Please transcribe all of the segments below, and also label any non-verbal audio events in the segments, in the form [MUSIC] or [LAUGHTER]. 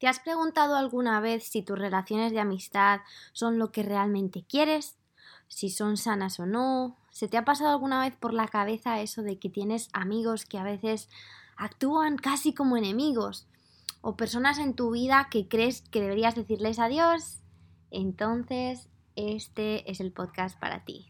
¿Te has preguntado alguna vez si tus relaciones de amistad son lo que realmente quieres? ¿Si son sanas o no? ¿Se te ha pasado alguna vez por la cabeza eso de que tienes amigos que a veces actúan casi como enemigos? ¿O personas en tu vida que crees que deberías decirles adiós? Entonces, este es el podcast para ti.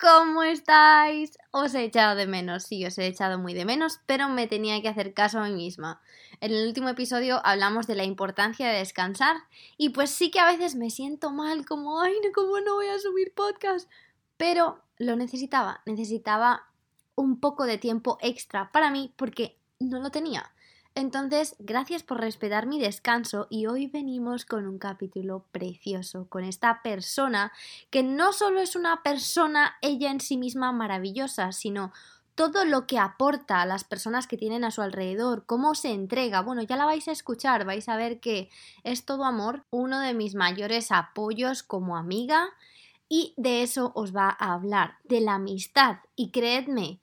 ¿Cómo estáis? Os he echado de menos, sí, os he echado muy de menos, pero me tenía que hacer caso a mí misma. En el último episodio hablamos de la importancia de descansar y pues sí que a veces me siento mal, como, ay, ¿cómo no voy a subir podcast? Pero lo necesitaba, necesitaba un poco de tiempo extra para mí porque no lo tenía. Entonces, gracias por respetar mi descanso y hoy venimos con un capítulo precioso, con esta persona que no solo es una persona ella en sí misma maravillosa, sino todo lo que aporta a las personas que tienen a su alrededor, cómo se entrega. Bueno, ya la vais a escuchar, vais a ver que es todo amor, uno de mis mayores apoyos como amiga y de eso os va a hablar, de la amistad. Y creedme,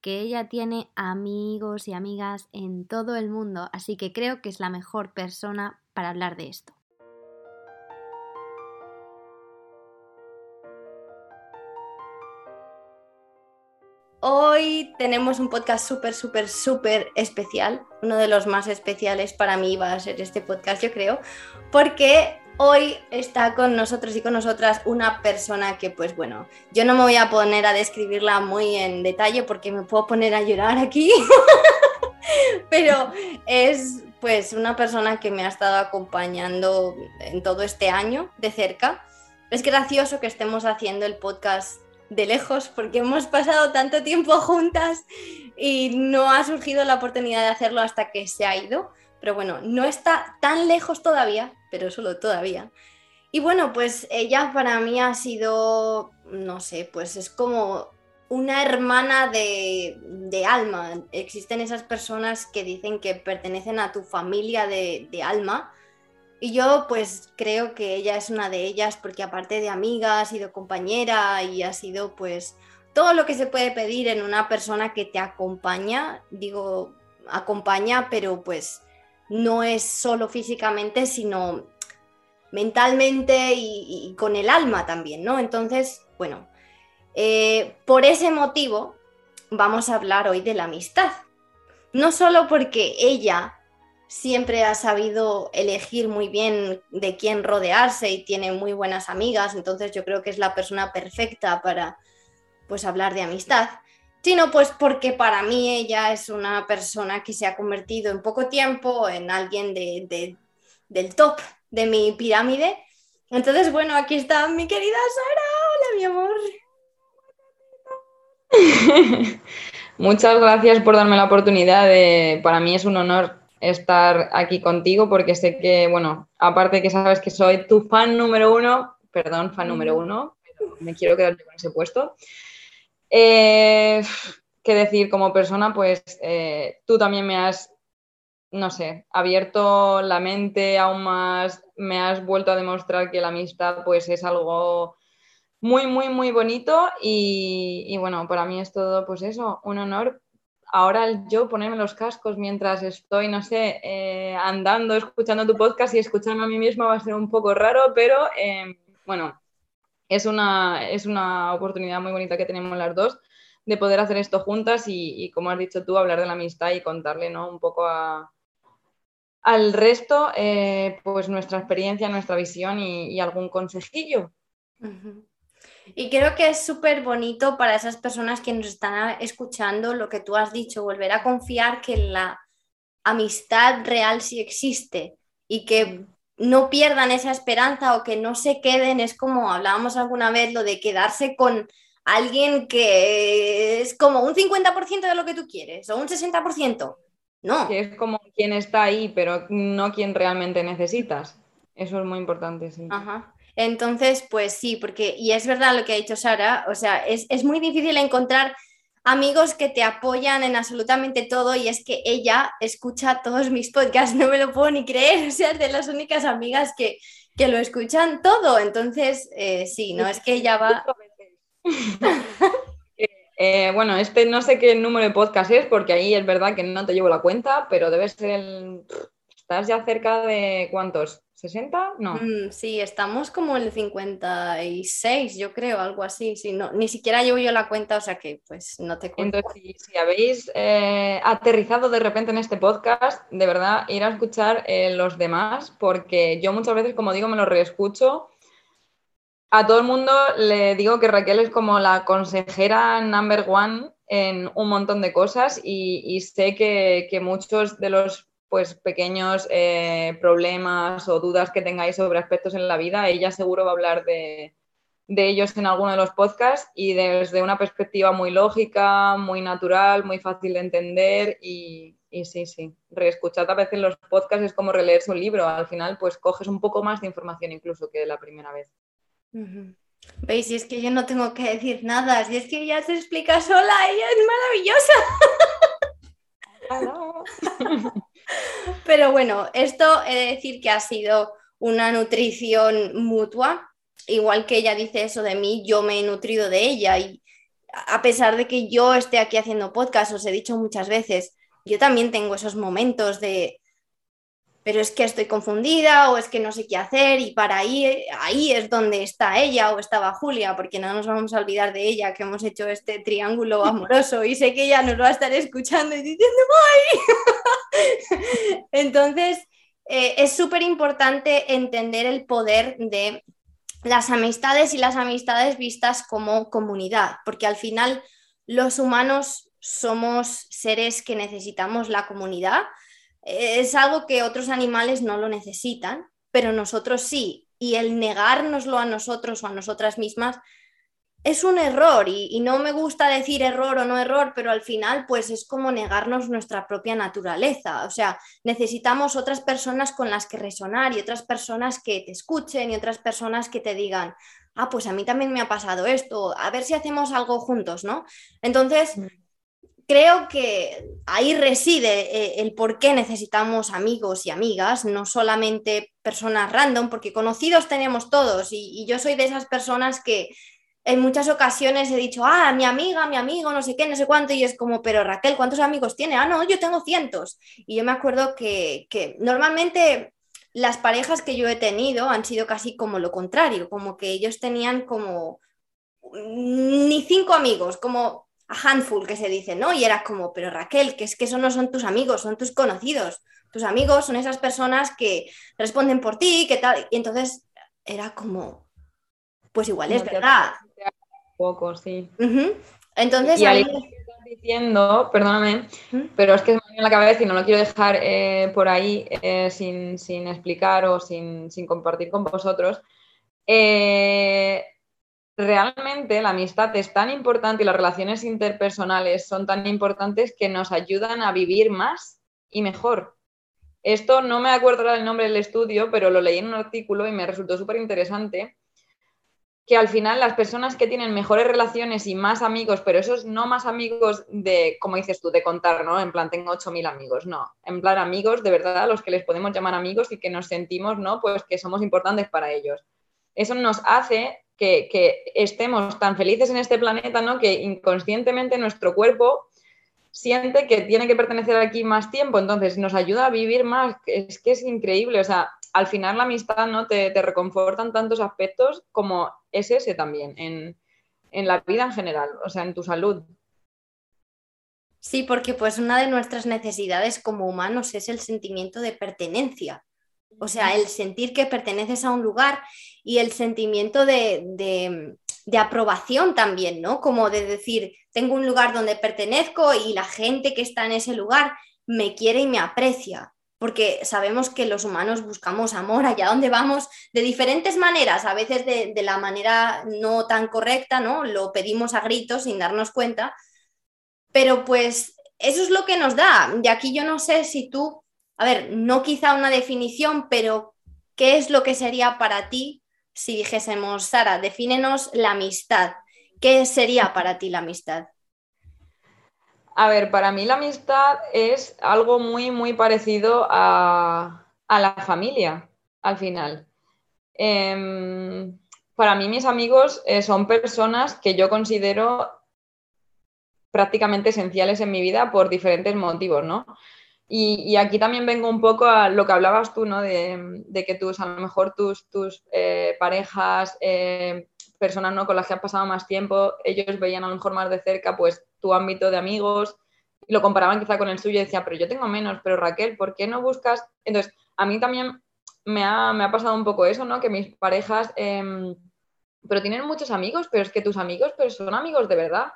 que ella tiene amigos y amigas en todo el mundo, así que creo que es la mejor persona para hablar de esto. Hoy tenemos un podcast súper, súper, súper especial. Uno de los más especiales para mí va a ser este podcast, yo creo, porque Hoy está con nosotros y con nosotras una persona que, pues bueno, yo no me voy a poner a describirla muy en detalle porque me puedo poner a llorar aquí, [LAUGHS] pero es pues una persona que me ha estado acompañando en todo este año de cerca. Es gracioso que estemos haciendo el podcast de lejos porque hemos pasado tanto tiempo juntas y no ha surgido la oportunidad de hacerlo hasta que se ha ido. Pero bueno, no está tan lejos todavía, pero solo todavía. Y bueno, pues ella para mí ha sido, no sé, pues es como una hermana de, de, alma. Existen esas personas que dicen que pertenecen a tu familia de, de, alma. Y yo pues creo que ella es una de ellas porque aparte de amiga ha sido compañera y ha sido pues todo lo que se puede pedir en una persona que te acompaña. Digo, acompaña, pero pues no es solo físicamente, sino mentalmente y, con el alma también, ¿no? Entonces, bueno, eh, por ese motivo vamos a hablar hoy de la amistad. No solo porque ella siempre ha sabido elegir muy bien de quién rodearse y tiene muy buenas amigas, entonces yo creo que es la persona perfecta para pues hablar de amistad, sino pues porque para mí ella es una persona que se ha convertido en poco tiempo en alguien de, del top de mi pirámide. Entonces, bueno, aquí está mi querida Sara. Hola, mi amor. [LAUGHS] Muchas gracias por darme la oportunidad. De, para mí es un honor estar aquí contigo porque sé que, bueno, aparte que sabes que soy tu fan número uno, perdón, fan número uno, me quiero quedar con ese puesto. Eh, ¿Qué decir? Como persona, pues eh, tú también me has, no sé, abierto la mente aún más, me has vuelto a demostrar que la amistad pues es algo muy, muy, muy bonito y, bueno, para mí es todo pues eso, un honor. Ahora yo ponerme los cascos mientras estoy, no sé, eh, andando, escuchando tu podcast y escucharme a mí misma va a ser un poco raro, pero bueno, es una, es una oportunidad muy bonita que tenemos las dos de poder hacer esto juntas y, como has dicho tú, hablar de la amistad y contarle ¿no? un poco al resto eh, pues nuestra experiencia, nuestra visión y, algún consejillo. Y creo que es súper bonito para esas personas que nos están escuchando lo que tú has dicho, volver a confiar que la amistad real sí existe y que no pierdan esa esperanza o que no se queden, es como hablábamos alguna vez, lo de quedarse con alguien que es como un 50% de lo que tú quieres o un 60%. No. Que es como quien está ahí, pero no quien realmente necesitas. Eso es muy importante, sí. Ajá. Entonces, pues sí, porque, y es verdad lo que ha dicho Sara, o sea, es, es muy difícil encontrar amigos que te apoyan en absolutamente todo y es que ella escucha todos mis podcasts, [LAUGHS] no me lo puedo ni creer, o sea, de las únicas amigas que, que lo escuchan todo, entonces eh, sí, no es que ella va... [LAUGHS] Eh, bueno, este no sé qué número de podcast es, porque ahí es verdad que no te llevo la cuenta, pero debe ser el... Estás ya cerca de cuántos, ¿60? No. Mm, sí, estamos como en el 56, yo creo, algo así. Sí, no, ni siquiera llevo yo la cuenta, o sea que pues no te cuento. Entonces, si, habéis eh, aterrizado de repente en este podcast, de verdad, ir a escuchar eh, los demás, porque yo muchas veces, como digo, me lo reescucho. A todo el mundo le digo que Raquel es como la consejera number one en un montón de cosas y, sé que, que muchos de los pues pequeños eh, problemas o dudas que tengáis sobre aspectos en la vida, ella seguro va a hablar de, ellos en alguno de los podcasts y desde una perspectiva muy lógica, muy natural, muy fácil de entender y, sí, sí, reescuchar a veces los podcasts es como releerse un libro, al final pues coges un poco más de información incluso que la primera vez. ¿Veis? Si es que yo no tengo que decir nada, si es que ella se explica sola, ella es maravillosa. [LAUGHS] [LAUGHS] Pero bueno, esto he de decir que ha sido una nutrición mutua, igual que ella dice eso de mí, yo me he nutrido de ella y a pesar de que yo esté aquí haciendo podcast, os he dicho muchas veces, yo también tengo esos momentos de pero es que estoy confundida o es que no sé qué hacer y para ahí, ahí es donde está ella o estaba Julia, porque no nos vamos a olvidar de ella, que hemos hecho este triángulo [LAUGHS] amoroso y sé que ella nos va a estar escuchando y diciendo ¡ay! [LAUGHS] Entonces, eh, es súper importante entender el poder de las amistades y las amistades vistas como comunidad, porque al final los humanos somos seres que necesitamos la comunidad es algo que otros animales no lo necesitan, pero nosotros sí. Y el negárnoslo a nosotros o a nosotras mismas es un error y, no me gusta decir error o no error, pero al final pues es como negarnos nuestra propia naturaleza. O sea, necesitamos otras personas con las que resonar y otras personas que te escuchen y otras personas que te digan, ah, pues a mí también me ha pasado esto, a ver si hacemos algo juntos, ¿no? Entonces, mm creo que ahí reside eh, el por qué necesitamos amigos y amigas, no solamente personas random, porque conocidos tenemos todos y, yo soy de esas personas que en muchas ocasiones he dicho, ah, mi amiga, mi amigo, no sé qué, no sé cuánto, y es como, pero Raquel, ¿cuántos amigos tiene? Ah, no, yo tengo cientos. Y yo me acuerdo que, que normalmente las parejas que yo he tenido han sido casi como lo contrario, como que ellos tenían como ni cinco amigos, como a handful que se dice, ¿no? Y era como, pero Raquel, que es que esos no son tus amigos, son tus conocidos. Tus amigos son esas personas que responden por ti, que tal. Y entonces era como, pues igual es verdad. Poco, sí. Entonces, y ahí... diciendo, perdóname, pero es que me en la cabeza y no lo quiero dejar eh, por ahí eh, sin, sin, explicar o sin, sin compartir con vosotros. Eh, realmente la amistad es tan importante y las relaciones interpersonales son tan importantes que nos ayudan a vivir más y mejor. Esto no me acuerdo ahora el nombre del estudio, pero lo leí en un artículo y me resultó súper interesante que al final las personas que tienen mejores relaciones y más amigos, pero esos no más amigos de, como dices tú, de contar, ¿no? En plan, tengo 8.000 amigos, no. En plan, amigos de verdad, los que les podemos llamar amigos y que nos sentimos, ¿no? Pues que somos importantes para ellos. Eso nos hace que, estemos tan felices en este planeta, ¿no? Que inconscientemente nuestro cuerpo siente que tiene que pertenecer aquí más tiempo, entonces nos ayuda a vivir más, es que es increíble, o sea, al final la amistad, ¿no? Te, te reconfortan tantos aspectos como es ese también, en, en la vida en general, o sea, en tu salud. Sí, porque pues una de nuestras necesidades como humanos es el sentimiento de pertenencia. O sea, el sentir que perteneces a un lugar y el sentimiento de, aprobación también, ¿no? Como de decir, tengo un lugar donde pertenezco y la gente que está en ese lugar me quiere y me aprecia. Porque sabemos que los humanos buscamos amor allá donde vamos de diferentes maneras, a veces de, de la manera no tan correcta, ¿no? Lo pedimos a gritos sin darnos cuenta, pero pues eso es lo que nos da. Y aquí yo no sé si tú, a ver, no quizá una definición, pero ¿qué es lo que sería para ti si dijésemos, Sara, defínenos la amistad? ¿Qué sería para ti la amistad? A ver, para mí la amistad es algo muy, muy parecido a, la familia, al final. Em, para mí mis amigos eh, son personas que yo considero prácticamente esenciales en mi vida por diferentes motivos, ¿no? Y, aquí también vengo un poco a lo que hablabas tú, ¿no? De, que tus, a lo mejor tus, tus eh, parejas, eh, personas ¿no? con las que has pasado más tiempo, ellos veían a lo mejor más de cerca pues tu ámbito de amigos lo comparaban quizá con el suyo y decían, pero yo tengo menos, pero Raquel, ¿por qué no buscas? Entonces, a mí también me ha, me ha pasado un poco eso, ¿no? Que mis parejas, em, pero tienen muchos amigos, pero es que tus amigos, pero son amigos de verdad.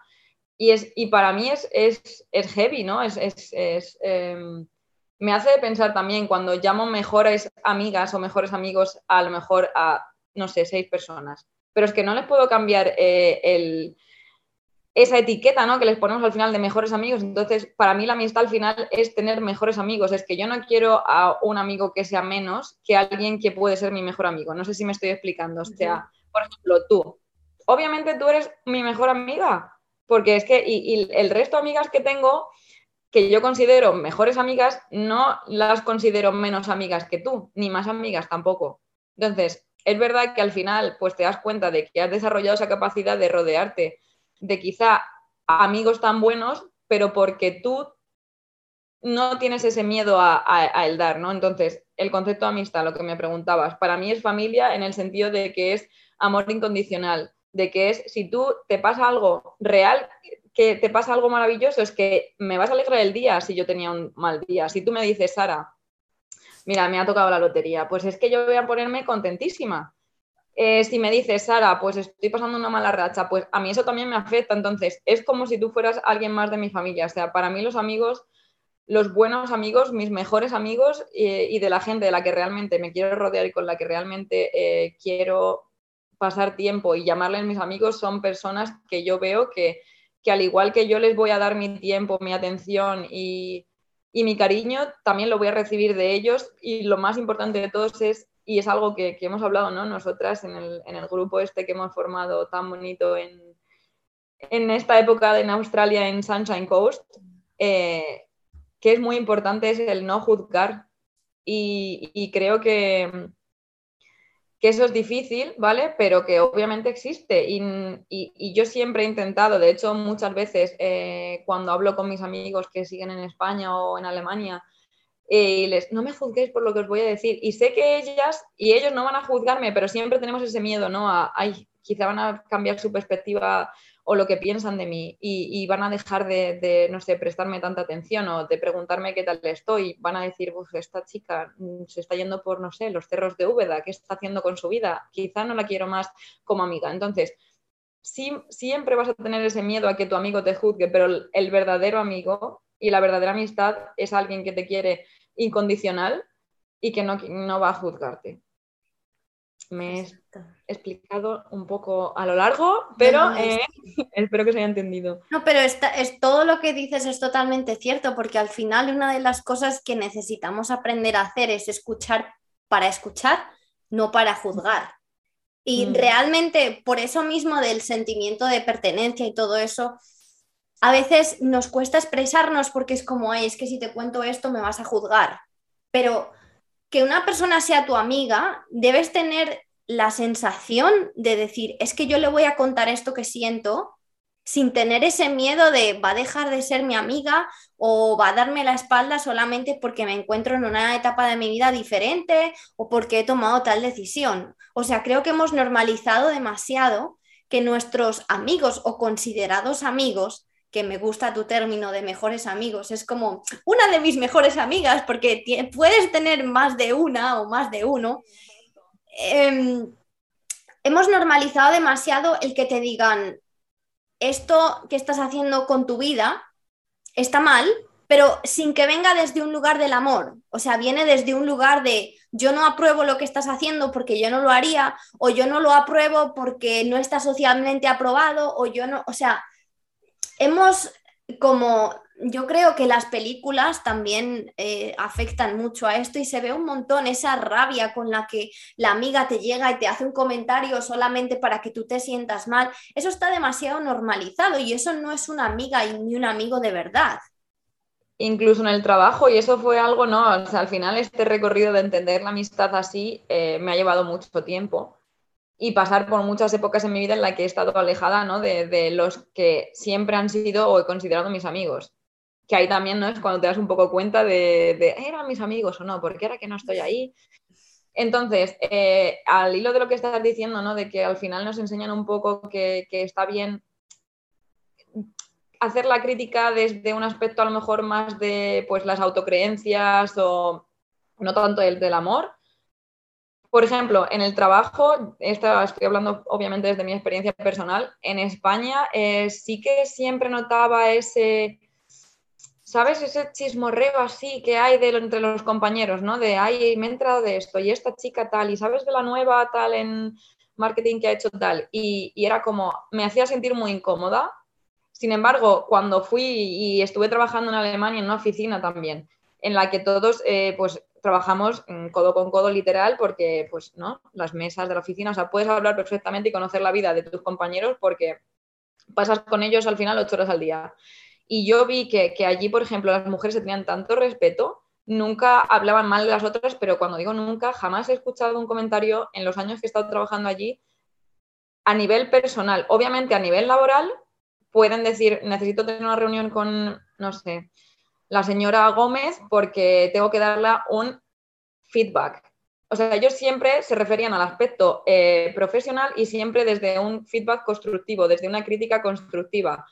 Y, es, y para mí es, es, es heavy, ¿no? Es, es em, me hace pensar también cuando llamo mejores amigas o mejores amigos a lo mejor a, no sé, seis personas. Pero es que no les puedo cambiar eh, el, esa etiqueta ¿no? que les ponemos al final de mejores amigos. Entonces, para mí la amistad al final es tener mejores amigos. Es que yo no quiero a un amigo que sea menos que alguien que puede ser mi mejor amigo. No sé si me estoy explicando. O sea, por ejemplo, tú. Obviamente tú eres mi mejor amiga, porque es que, y, el resto de amigas que tengo, que yo considero mejores amigas, no las considero menos amigas que tú, ni más amigas tampoco. Entonces, es verdad que al final, pues te das cuenta de que has desarrollado esa capacidad de rodearte de quizá amigos tan buenos, pero porque tú no tienes ese miedo a, el dar, ¿no? Entonces, el concepto amistad, lo que me preguntabas, para mí es familia en el sentido de que es amor incondicional, de que es, si tú te pasa algo real, que te pasa algo maravilloso, es que me vas a alegrar el día si yo tenía un mal día. Si tú me dices, Sara, mira, me ha tocado la lotería, pues es que yo voy a ponerme contentísima. Eh, si me dices, Sara, pues estoy pasando una mala racha, pues a mí eso también me afecta. Entonces, es como si tú fueras alguien más de mi familia. O sea, para mí los amigos, los buenos amigos, mis mejores amigos eh, y de la gente de la que realmente me quiero rodear y con la que realmente eh, quiero pasar tiempo y llamarles mis amigos son personas que yo veo que, al igual que yo les voy a dar mi tiempo, mi atención y, mi cariño, también lo voy a recibir de ellos y lo más importante de todos es, y es algo que, hemos hablado ¿no? nosotras en el, grupo este que hemos formado tan bonito en, en esta época en Australia, en Sunshine Coast, eh, que es muy importante es el no juzgar y creo que que eso es difícil, ¿vale? Pero que obviamente existe. Y, yo siempre he intentado, de hecho, muchas veces eh, cuando hablo con mis amigos que siguen en España o en Alemania, eh, y les, no me juzguéis por lo que os voy a decir. Y sé que ellas y ellos no van a juzgarme, pero siempre tenemos ese miedo, ¿no? A, ay, quizá van a cambiar su perspectiva o lo que piensan de mí y, van a dejar de, no sé, prestarme tanta atención o de preguntarme qué tal estoy. Van a decir, pues esta chica mm, se está yendo por, no sé, los cerros de Úbeda, ¿qué está haciendo con su vida? Quizá no la quiero más como amiga. Entonces, siempre vas a tener ese miedo a que tu amigo te juzgue, pero el, verdadero amigo y la verdadera amistad es alguien que te quiere incondicional y que no, no va a juzgarte. Me he explicado un poco a lo largo, pero eh, [LAUGHS] espero que se haya entendido. No, pero es todo lo que dices es totalmente cierto, porque al final una de las cosas que necesitamos aprender a hacer es escuchar para escuchar, no para juzgar. Y mm. realmente por eso mismo del sentimiento de pertenencia y todo eso, a veces nos cuesta expresarnos porque es como, es que si te cuento esto me vas a juzgar. Pero que una persona sea tu amiga, debes tener la sensación de decir, es que yo le voy a contar esto que siento sin tener ese miedo de va a dejar de ser mi amiga o va a darme la espalda solamente porque me encuentro en una etapa de mi vida diferente o porque he tomado tal decisión. O sea, creo que hemos normalizado demasiado que nuestros amigos o considerados amigos que me gusta tu término de mejores amigos, es como una de mis mejores amigas, porque puedes tener más de una o más de uno. Em, hemos normalizado demasiado el que te digan, esto que estás haciendo con tu vida está mal, pero sin que venga desde un lugar del amor, o sea, viene desde un lugar de yo no apruebo lo que estás haciendo porque yo no lo haría, o yo no lo apruebo porque no está socialmente aprobado, o yo no, o sea, hemos como yo creo que las películas también eh, afectan mucho a esto y se ve un montón esa rabia con la que la amiga te llega y te hace un comentario solamente para que tú te sientas mal. Eso está demasiado normalizado y eso no es una amiga ni un amigo de verdad. Incluso en el trabajo, y eso fue algo, ¿no? O sea, al final este recorrido de entender la amistad así eh, me ha llevado mucho tiempo y pasar por muchas épocas en mi vida en la que he estado alejada ¿no? de, los que siempre han sido o he considerado mis amigos. Que ahí también no es cuando te das un poco cuenta de, de ¿eran mis amigos o no? porque ahora que no estoy ahí? Entonces, eh, al hilo de lo que estás diciendo, ¿no? de que al final nos enseñan un poco que, que está bien hacer la crítica desde un aspecto a lo mejor más de pues, las autocreencias o no tanto el del amor, por ejemplo, en el trabajo, estoy hablando obviamente desde mi experiencia personal, en España eh, sí que siempre notaba ese, ¿sabes? Ese chismorreo así que hay de, entre los compañeros, ¿no? De, ay, me he entrado de esto y esta chica tal, y sabes de la nueva tal en marketing que ha hecho tal. Y, y era como, me hacía sentir muy incómoda. Sin embargo, cuando fui y estuve trabajando en Alemania en una oficina también, en la que todos, eh, pues trabajamos codo con codo literal porque, pues, ¿no? Las mesas de la oficina, o sea, puedes hablar perfectamente y conocer la vida de tus compañeros porque pasas con ellos al final ocho horas al día. Y yo vi que, allí, por ejemplo, las mujeres se tenían tanto respeto, nunca hablaban mal de las otras, pero cuando digo nunca, jamás he escuchado un comentario en los años que he estado trabajando allí a nivel personal. Obviamente a nivel laboral pueden decir, necesito tener una reunión con, no sé, la señora Gómez porque tengo que darle un feedback. O sea, ellos siempre se referían al aspecto eh, profesional y siempre desde un feedback constructivo, desde una crítica constructiva.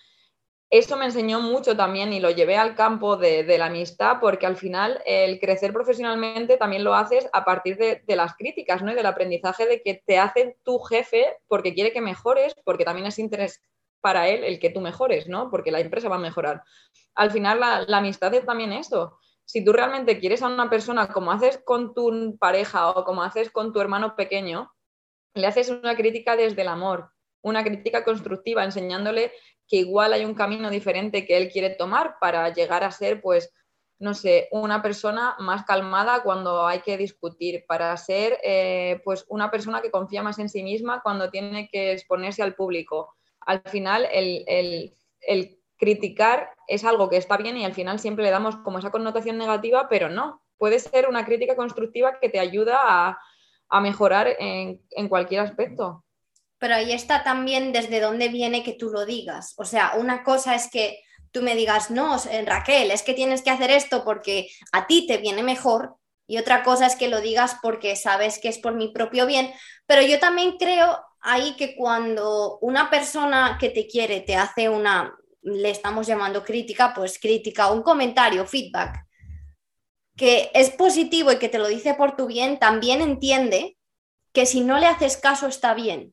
Eso me enseñó mucho también y lo llevé al campo de, la amistad porque al final el crecer profesionalmente también lo haces a partir de, las críticas ¿no? y del aprendizaje de que te hace tu jefe porque quiere que mejores, porque también es interés para él el que tú mejores, ¿no? Porque la empresa va a mejorar. Al final la, amistad es también eso. Si tú realmente quieres a una persona como haces con tu pareja o como haces con tu hermano pequeño, le haces una crítica desde el amor, una crítica constructiva, enseñándole que igual hay un camino diferente que él quiere tomar para llegar a ser, pues, no sé, una persona más calmada cuando hay que discutir, para ser, eh, pues, una persona que confía más en sí misma cuando tiene que exponerse al público, al final el, criticar es algo que está bien y al final siempre le damos como esa connotación negativa, pero no, puede ser una crítica constructiva que te ayuda a, mejorar en, cualquier aspecto. Pero ahí está también desde dónde viene que tú lo digas. O sea, una cosa es que tú me digas, no, eh, Raquel, es que tienes que hacer esto porque a ti te viene mejor. Y otra cosa es que lo digas porque sabes que es por mi propio bien. Pero yo también creo ahí que cuando una persona que te quiere te hace una, le estamos llamando crítica, pues crítica, un comentario, feedback, que es positivo y que te lo dice por tu bien, también entiende que si no le haces caso está bien,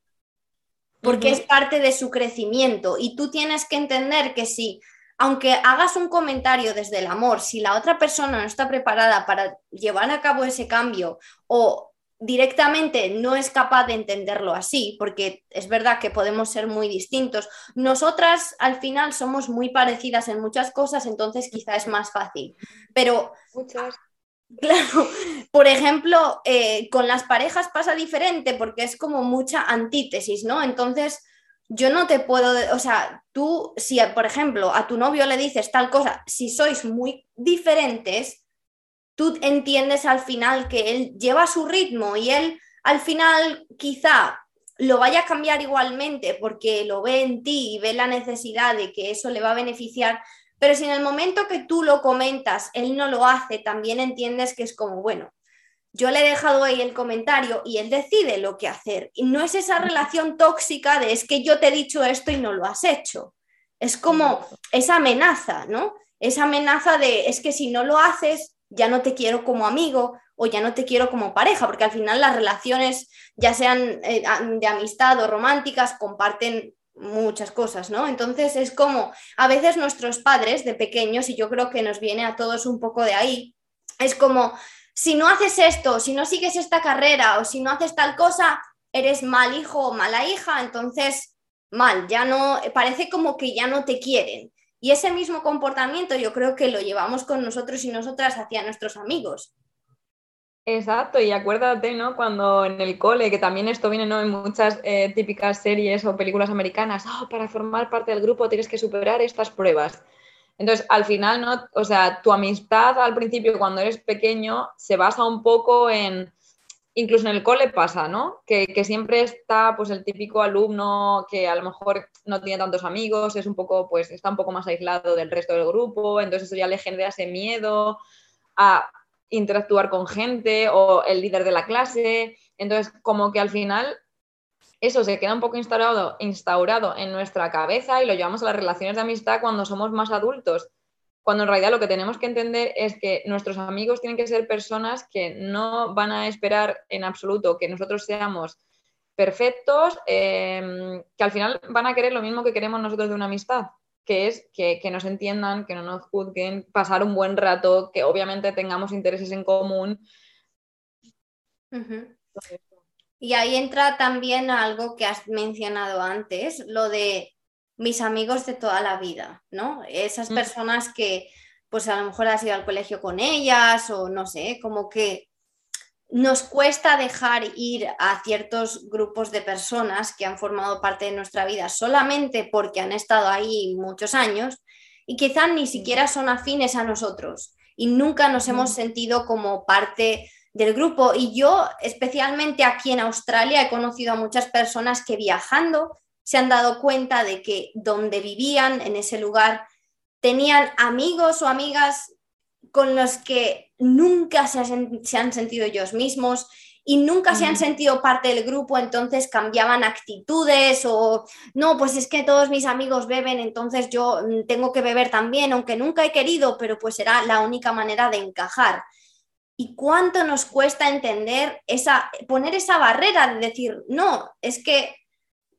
porque es parte de su crecimiento. Y tú tienes que entender que si, aunque hagas un comentario desde el amor, si la otra persona no está preparada para llevar a cabo ese cambio o directamente no es capaz de entenderlo así, porque es verdad que podemos ser muy distintos. Nosotras al final somos muy parecidas en muchas cosas, entonces quizá es más fácil. Pero, muchas. Claro, por ejemplo, eh, con las parejas pasa diferente porque es como mucha antítesis, ¿no? Entonces, yo no te puedo, o sea, tú, si por ejemplo a tu novio le dices tal cosa, si sois muy diferentes, tú entiendes al final que él lleva su ritmo y él al final quizá lo vaya a cambiar igualmente porque lo ve en ti y ve la necesidad de que eso le va a beneficiar, pero si en el momento que tú lo comentas, él no lo hace, también entiendes que es como, bueno, yo le he dejado ahí el comentario y él decide lo que hacer. Y no es esa relación tóxica de es que yo te he dicho esto y no lo has hecho. Es como esa amenaza, ¿no? Esa amenaza de es que si no lo haces, ya no te quiero como amigo o ya no te quiero como pareja, porque al final las relaciones, ya sean eh, de amistad o románticas, comparten muchas cosas, ¿no? Entonces es como a veces nuestros padres de pequeños, y yo creo que nos viene a todos un poco de ahí, es como, si no haces esto, si no sigues esta carrera o si no haces tal cosa, eres mal hijo o mala hija, entonces mal, ya no, parece como que ya no te quieren. Y ese mismo comportamiento yo creo que lo llevamos con nosotros y nosotras hacia nuestros amigos. Exacto, y acuérdate, ¿no? Cuando en el cole, que también esto viene, ¿no? En muchas eh, típicas series o películas americanas, oh, para formar parte del grupo tienes que superar estas pruebas. Entonces, al final, ¿no? O sea, tu amistad al principio, cuando eres pequeño, se basa un poco en, incluso en el cole pasa, ¿no? Que, siempre está, pues, el típico alumno que a lo mejor no tiene tantos amigos, es un poco, pues, está un poco más aislado del resto del grupo, entonces eso ya le genera ese miedo a interactuar con gente o el líder de la clase. Entonces, como que al final eso se queda un poco instaurado, instaurado en nuestra cabeza y lo llevamos a las relaciones de amistad cuando somos más adultos. Cuando en realidad lo que tenemos que entender es que nuestros amigos tienen que ser personas que no van a esperar en absoluto que nosotros seamos perfectos, eh, que al final van a querer lo mismo que queremos nosotros de una amistad que es que, nos entiendan, que no nos juzguen, pasar un buen rato, que obviamente tengamos intereses en común. Y ahí entra también algo que has mencionado antes, lo de mis amigos de toda la vida, ¿no? Esas mm. personas que pues a lo mejor has ido al colegio con ellas o no sé, como que nos cuesta dejar ir a ciertos grupos de personas que han formado parte de nuestra vida solamente porque han estado ahí muchos años y quizás ni siquiera son afines a nosotros y nunca nos hemos sentido como parte del grupo. Y yo, especialmente aquí en Australia, he conocido a muchas personas que viajando se han dado cuenta de que donde vivían, en ese lugar, tenían amigos o amigas con los que nunca se, han sentido ellos mismos y nunca se han sentido parte del grupo, entonces cambiaban actitudes o no, pues es que todos mis amigos beben, entonces yo mm, tengo que beber también, aunque nunca he querido, pero pues será la única manera de encajar. ¿Y cuánto nos cuesta entender esa, poner esa barrera de decir, no, es que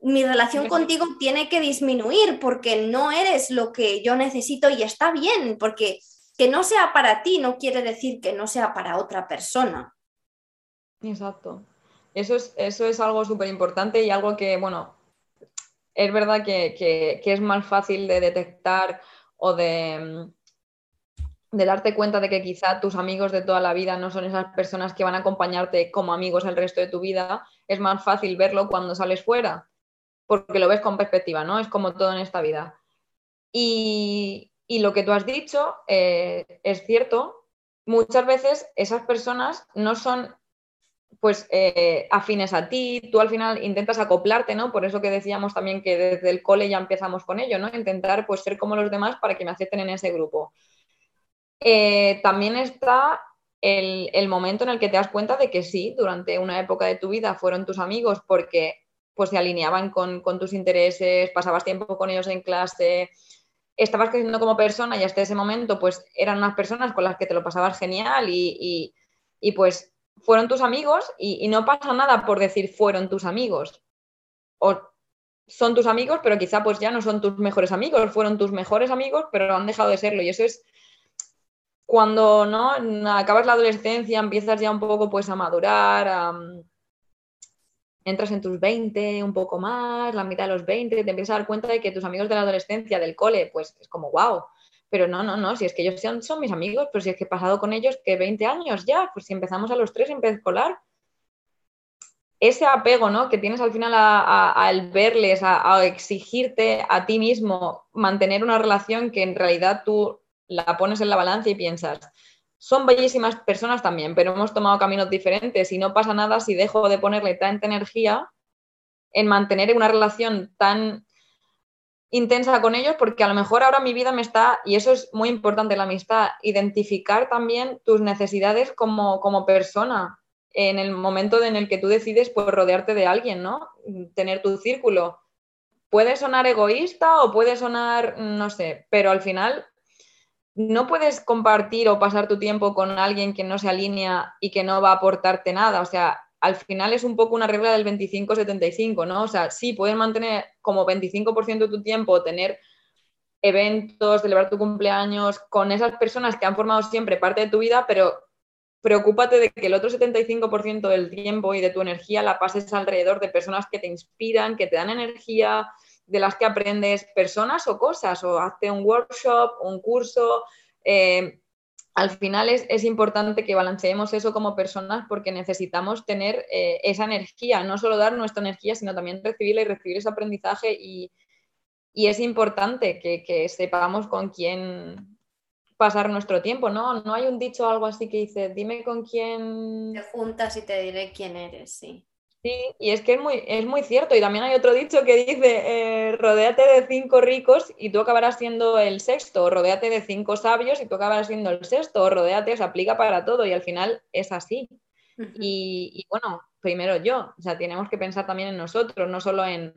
mi relación contigo tiene que disminuir porque no eres lo que yo necesito y está bien, porque que no sea para ti no quiere decir que no sea para otra persona. Exacto. Eso es, eso es algo súper importante y algo que, bueno, es verdad que, es más fácil de detectar o de, de darte cuenta de que quizá tus amigos de toda la vida no son esas personas que van a acompañarte como amigos el resto de tu vida, es más fácil verlo cuando sales fuera, porque lo ves con perspectiva, ¿no? Es como todo en esta vida. Y, y lo que tú has dicho eh, es cierto, muchas veces esas personas no son pues eh, afines a ti, tú al final intentas acoplarte, ¿no? Por eso que decíamos también que desde el cole ya empezamos con ello, ¿no? Intentar pues ser como los demás para que me acepten en ese grupo. Eh, también está el, el, momento en el que te das cuenta de que sí, durante una época de tu vida fueron tus amigos porque pues se alineaban con, con tus intereses, pasabas tiempo con ellos en clase, estabas creciendo como persona y hasta ese momento pues eran unas personas con las que te lo pasabas genial y, pues fueron tus amigos y, no pasa nada por decir fueron tus amigos. O son tus amigos, pero quizá pues ya no son tus mejores amigos, fueron tus mejores amigos, pero han dejado de serlo. Y eso es cuando no acabas la adolescencia, empiezas ya un poco pues a madurar, a, entras en tus 20, un poco más, la mitad de los 20, te empiezas a dar cuenta de que tus amigos de la adolescencia, del cole, pues es como, wow. Pero no, no, no, si es que ellos son, son mis amigos, pero si es que he pasado con ellos que 20 años ya, pues si empezamos a los tres en escolar, ese apego ¿no? que tienes al final al verles, a, exigirte a ti mismo mantener una relación que en realidad tú la pones en la balanza y piensas, son bellísimas personas también, pero hemos tomado caminos diferentes y no pasa nada si dejo de ponerle tanta energía en mantener una relación tan intensa con ellos, porque a lo mejor ahora mi vida me está, y eso es muy importante la amistad, identificar también tus necesidades como, como persona en el momento en el que tú decides pues, rodearte de alguien, ¿no? Tener tu círculo. Puede sonar egoísta o puede sonar, no sé, pero al final no puedes compartir o pasar tu tiempo con alguien que no se alinea y que no va a aportarte nada. O sea, al final es un poco una regla del 25-75, ¿no? O sea, sí, puedes mantener como 25% de tu tiempo, tener eventos, celebrar tu cumpleaños con esas personas que han formado siempre parte de tu vida, pero preocúpate de que el otro 75% del tiempo y de tu energía la pases alrededor de personas que te inspiran, que te dan energía, de las que aprendes personas o cosas, o hace un workshop, un curso. Eh, al final es, importante que balanceemos eso como personas porque necesitamos tener eh, esa energía, no solo dar nuestra energía, sino también recibirla y recibir ese aprendizaje y, es importante que, sepamos con quién pasar nuestro tiempo, ¿no? No hay un dicho algo así que dice, dime con quién... Te juntas y te diré quién eres, sí. Sí, y es que es muy, es muy cierto. Y también hay otro dicho que dice, eh, rodéate de cinco ricos y tú acabarás siendo el sexto, o rodéate de cinco sabios y tú acabarás siendo el sexto, o rodéate, se aplica para todo y al final es así. y, bueno, primero yo, o sea, tenemos que pensar también en nosotros, no solo en,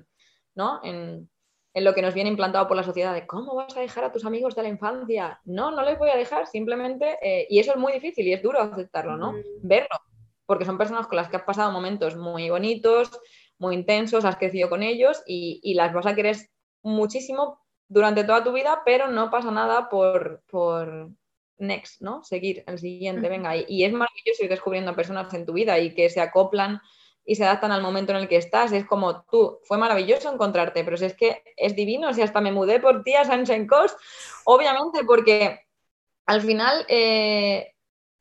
¿no? en, lo que nos viene implantado por la sociedad de cómo vas a dejar a tus amigos de la infancia. No, no les voy a dejar, simplemente, eh, y eso es muy difícil y es duro aceptarlo, ¿no? Verlo porque son personas con las que has pasado momentos muy bonitos, muy intensos, has crecido con ellos y, las vas a querer muchísimo durante toda tu vida, pero no pasa nada por, por next, ¿no? Seguir, el siguiente, venga. Y, y, es maravilloso ir descubriendo personas en tu vida y que se acoplan y se adaptan al momento en el que estás. Es como tú, fue maravilloso encontrarte, pero si es que es divino, si hasta me mudé por ti a Sunshine Coast, obviamente porque al final eh,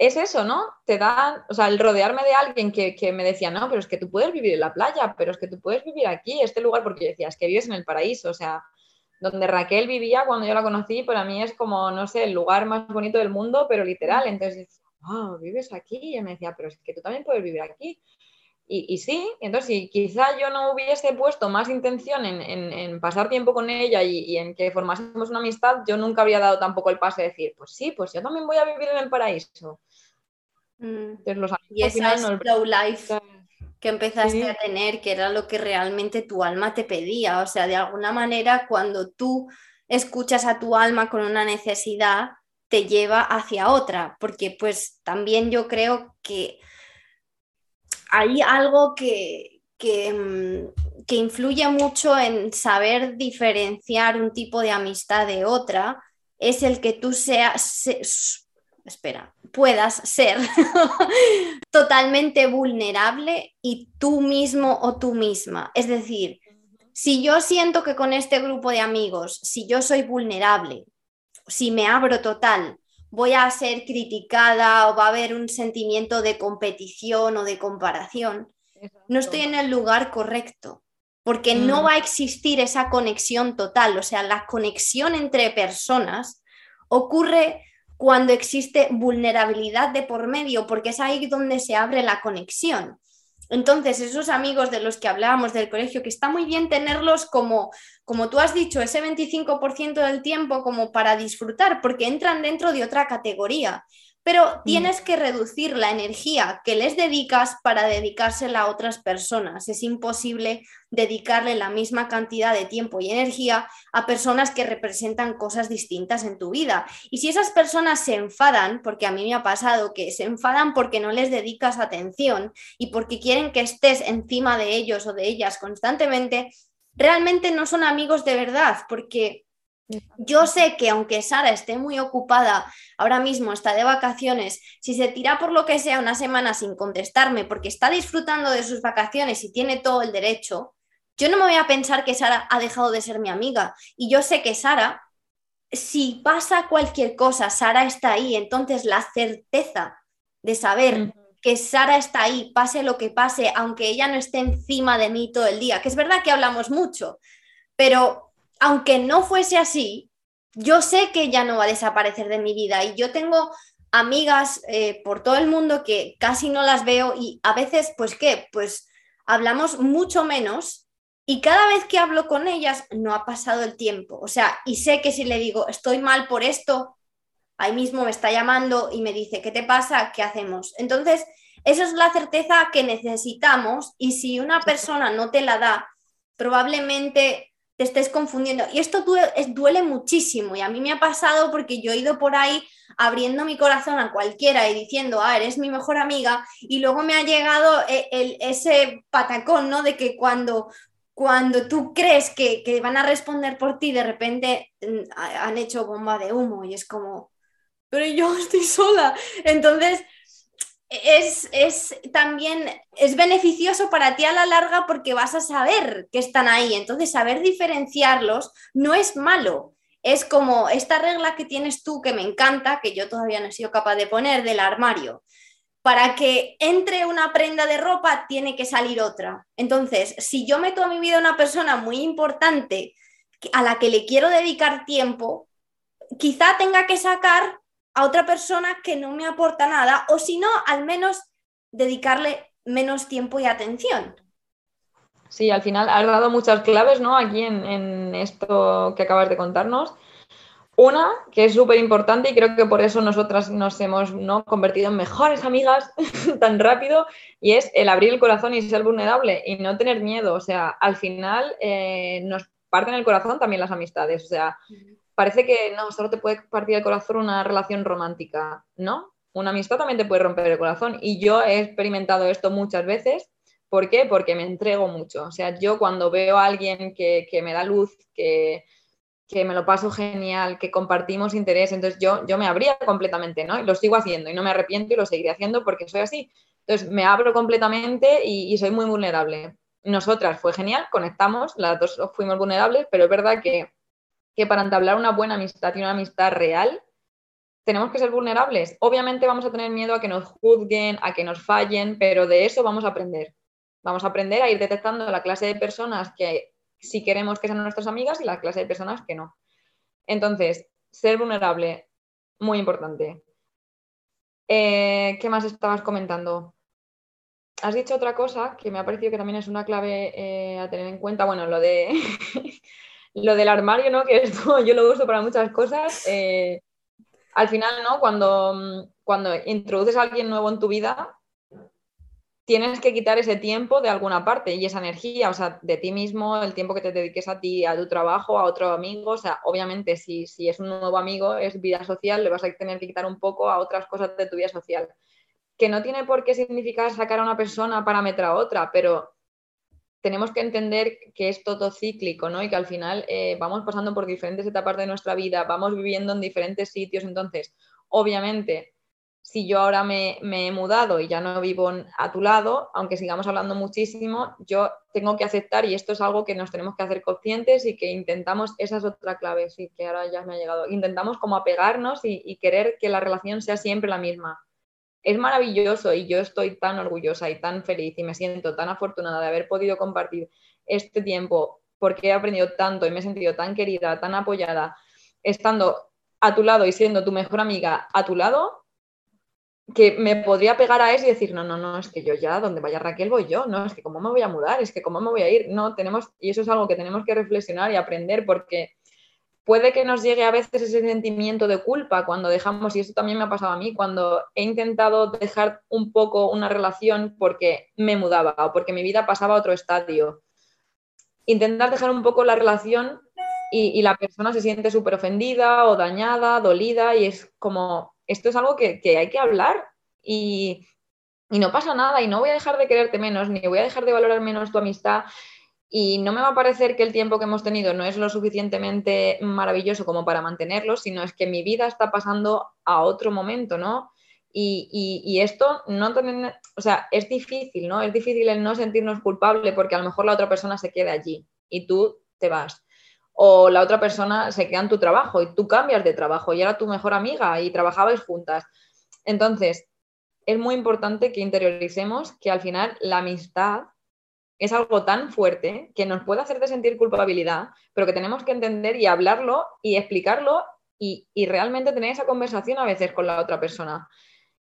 es eso, ¿no? Te dan, o sea, el rodearme de alguien que, me decía, no, pero es que tú puedes vivir en la playa, pero es que tú puedes vivir aquí, este lugar, porque yo decía, es que vives en el paraíso, o sea, donde Raquel vivía cuando yo la conocí, para mí es como, no sé, el lugar más bonito del mundo, pero literal. Entonces, oh, vives aquí. Y me decía, pero es que tú también puedes vivir aquí. Y, sí, entonces si quizá yo no hubiese puesto más intención en, pasar tiempo con ella y, en que formásemos una amistad, yo nunca habría dado tampoco el paso de decir, pues sí, pues yo también voy a vivir en el paraíso. Mm. y esa slow life que empezaste a tener, que era lo que realmente tu alma te pedía. O sea, de alguna manera, cuando tú escuchas a tu alma con una necesidad, te lleva hacia otra, porque pues también yo creo que hay algo que, que, mm, que influye mucho en saber diferenciar un tipo de amistad de otra, es el que tú seas, espera, puedas ser [LAUGHS] totalmente vulnerable y tú mismo o tú misma. Es decir, si yo siento que con este grupo de amigos, si yo soy vulnerable, si me abro total, voy a ser criticada o va a haber un sentimiento de competición o de comparación, no estoy en el lugar correcto, porque no mm. va a existir esa conexión total, o sea, la conexión entre personas ocurre cuando existe vulnerabilidad de por medio, porque es ahí donde se abre la conexión. Entonces, esos amigos de los que hablábamos del colegio, que está muy bien tenerlos como, como tú has dicho, ese 25% del tiempo como para disfrutar, porque entran dentro de otra categoría pero mm. tienes que reducir la energía que les dedicas para dedicársela a otras personas. Es imposible dedicarle la misma cantidad de tiempo y energía a personas que representan cosas distintas en tu vida. Y si esas personas se enfadan, porque a mí me ha pasado que se enfadan porque no les dedicas atención y porque quieren que estés encima de ellos o de ellas constantemente, realmente no son amigos de verdad, porque yo sé que aunque Sara esté muy ocupada, ahora mismo está de vacaciones, si se tira por lo que sea una semana sin contestarme porque está disfrutando de sus vacaciones y tiene todo el derecho, yo no me voy a pensar que Sara ha dejado de ser mi amiga. Y yo sé que Sara, si pasa cualquier cosa, Sara está ahí. Entonces la certeza de saber que Sara está ahí, pase lo que pase, aunque ella no esté encima de mí todo el día, que es verdad que hablamos mucho, pero aunque no fuese así, yo sé que ella no va a desaparecer de mi vida y yo tengo amigas eh, por todo el mundo que casi no las veo y a veces, pues qué, pues hablamos mucho menos y cada vez que hablo con ellas no ha pasado el tiempo. O sea, y sé que si le digo, estoy mal por esto, ahí mismo me está llamando y me dice, ¿qué te pasa? ¿Qué hacemos? Entonces, esa es la certeza que necesitamos y si una persona no te la da, probablemente te estés confundiendo. Y esto duele, muchísimo y a mí me ha pasado porque yo he ido por ahí abriendo mi corazón a cualquiera y diciendo, ah, eres mi mejor amiga y luego me ha llegado e, ese patacón, ¿no? De que cuando, cuando tú crees que, que van a responder por ti, de repente mm, han hecho bomba de humo y es como, pero yo [LAUGHS] estoy sola. Entonces, es, es, también es beneficioso para ti a la larga porque vas a saber que están ahí. Entonces, saber diferenciarlos no es malo. Es como esta regla que tienes tú, que me encanta, que yo todavía no he sido capaz de poner, del armario. Para que entre una prenda de ropa, tiene que salir otra. Entonces, si yo meto a mi vida una persona muy importante a la que le quiero dedicar tiempo, quizá tenga que sacar a otra persona que no me aporta nada o si no, al menos dedicarle menos tiempo y atención. Sí, al final has dado muchas claves, ¿no? Aquí en, esto que acabas de contarnos. Una, que es súper importante y creo que por eso nosotras nos hemos ¿no? convertido en mejores amigas [LAUGHS] tan rápido, y es el abrir el corazón y ser vulnerable y no tener miedo. O sea, al final eh, nos parten el corazón también las amistades. O sea, parece que no, solo te puede partir el corazón una relación romántica, ¿no? Una amistad también te puede romper el corazón y yo he experimentado esto muchas veces. ¿Por qué? Porque me entrego mucho. O sea, yo cuando veo a alguien que, me da luz, que, me lo paso genial, que compartimos interés, entonces yo, yo me abría completamente, ¿no? Y lo sigo haciendo y no me arrepiento y lo seguiré haciendo porque soy así. Entonces me abro completamente y soy muy vulnerable. Nosotras fue genial, conectamos, las dos fuimos vulnerables, pero es verdad que que para entablar una buena amistad y una amistad real, tenemos que ser vulnerables. Obviamente vamos a tener miedo a que nos juzguen, a que nos fallen, pero de eso vamos a aprender. Vamos a aprender a ir detectando la clase de personas que sí queremos que sean nuestras amigas y la clase de personas que no. Entonces, ser vulnerable, muy importante. Eh, ¿Qué más estabas comentando? Has dicho otra cosa que me ha parecido que también es una clave eh, a tener en cuenta. Bueno, lo de [LAUGHS] Lo del armario, ¿no? [LAUGHS] Que esto yo lo uso para muchas cosas. Eh, al final, ¿no? Cuando, cuando introduces a alguien nuevo en tu vida, tienes que quitar ese tiempo de alguna parte y esa energía, o sea, de ti mismo, el tiempo que te dediques a ti, a tu trabajo, a otro amigo. O sea, obviamente, si, si es un nuevo amigo, es vida social, le vas a tener que quitar un poco a otras cosas de tu vida social. Que no tiene por qué significar sacar a una persona para meter a otra, pero tenemos que entender que es todo cíclico, ¿no? Y que al final eh, vamos pasando por diferentes etapas de nuestra vida, vamos viviendo en diferentes sitios. Entonces, obviamente, si yo ahora me, he mudado y ya no vivo a tu lado, aunque sigamos hablando muchísimo, yo tengo que aceptar y esto es algo que nos tenemos que hacer conscientes y que intentamos, esa es otra clave, sí, que ahora ya me ha llegado, intentamos como apegarnos y querer que la relación sea siempre la misma es maravilloso y yo estoy tan orgullosa y tan feliz y me siento tan afortunada de haber podido compartir este tiempo porque he aprendido tanto y me he sentido tan querida, tan apoyada, estando a tu lado y siendo tu mejor amiga a tu lado, que me podría pegar a eso y decir, no, no, no, es que yo ya, donde vaya Raquel voy yo, no, es que cómo me voy a mudar, es que cómo me voy a ir, no, tenemos, y eso es algo que tenemos que reflexionar y aprender porque puede que nos llegue a veces ese sentimiento de culpa cuando dejamos, y esto también me ha pasado a mí, cuando he intentado dejar un poco una relación porque me mudaba o porque mi vida pasaba a otro estadio. Intentar dejar un poco la relación y, la persona se siente súper ofendida o dañada, dolida, y es como, esto es algo que, hay que hablar y, y no pasa nada, y no voy a dejar de quererte menos, ni voy a dejar de valorar menos tu amistad, y no me va a parecer que el tiempo que hemos tenido no es lo suficientemente maravilloso como para mantenerlo, sino es que mi vida está pasando a otro momento, ¿no? Y, esto no o sea, es difícil, ¿no? Es difícil el no sentirnos culpable porque a lo mejor la otra persona se queda allí y tú te vas. O la otra persona se queda en tu trabajo y tú cambias de trabajo y era tu mejor amiga y trabajabais juntas. Entonces, es muy importante que interioricemos que al final la amistad es algo tan fuerte que nos puede hacerte sentir culpabilidad, pero que tenemos que entender y hablarlo y explicarlo y, realmente tener esa conversación a veces con la otra persona.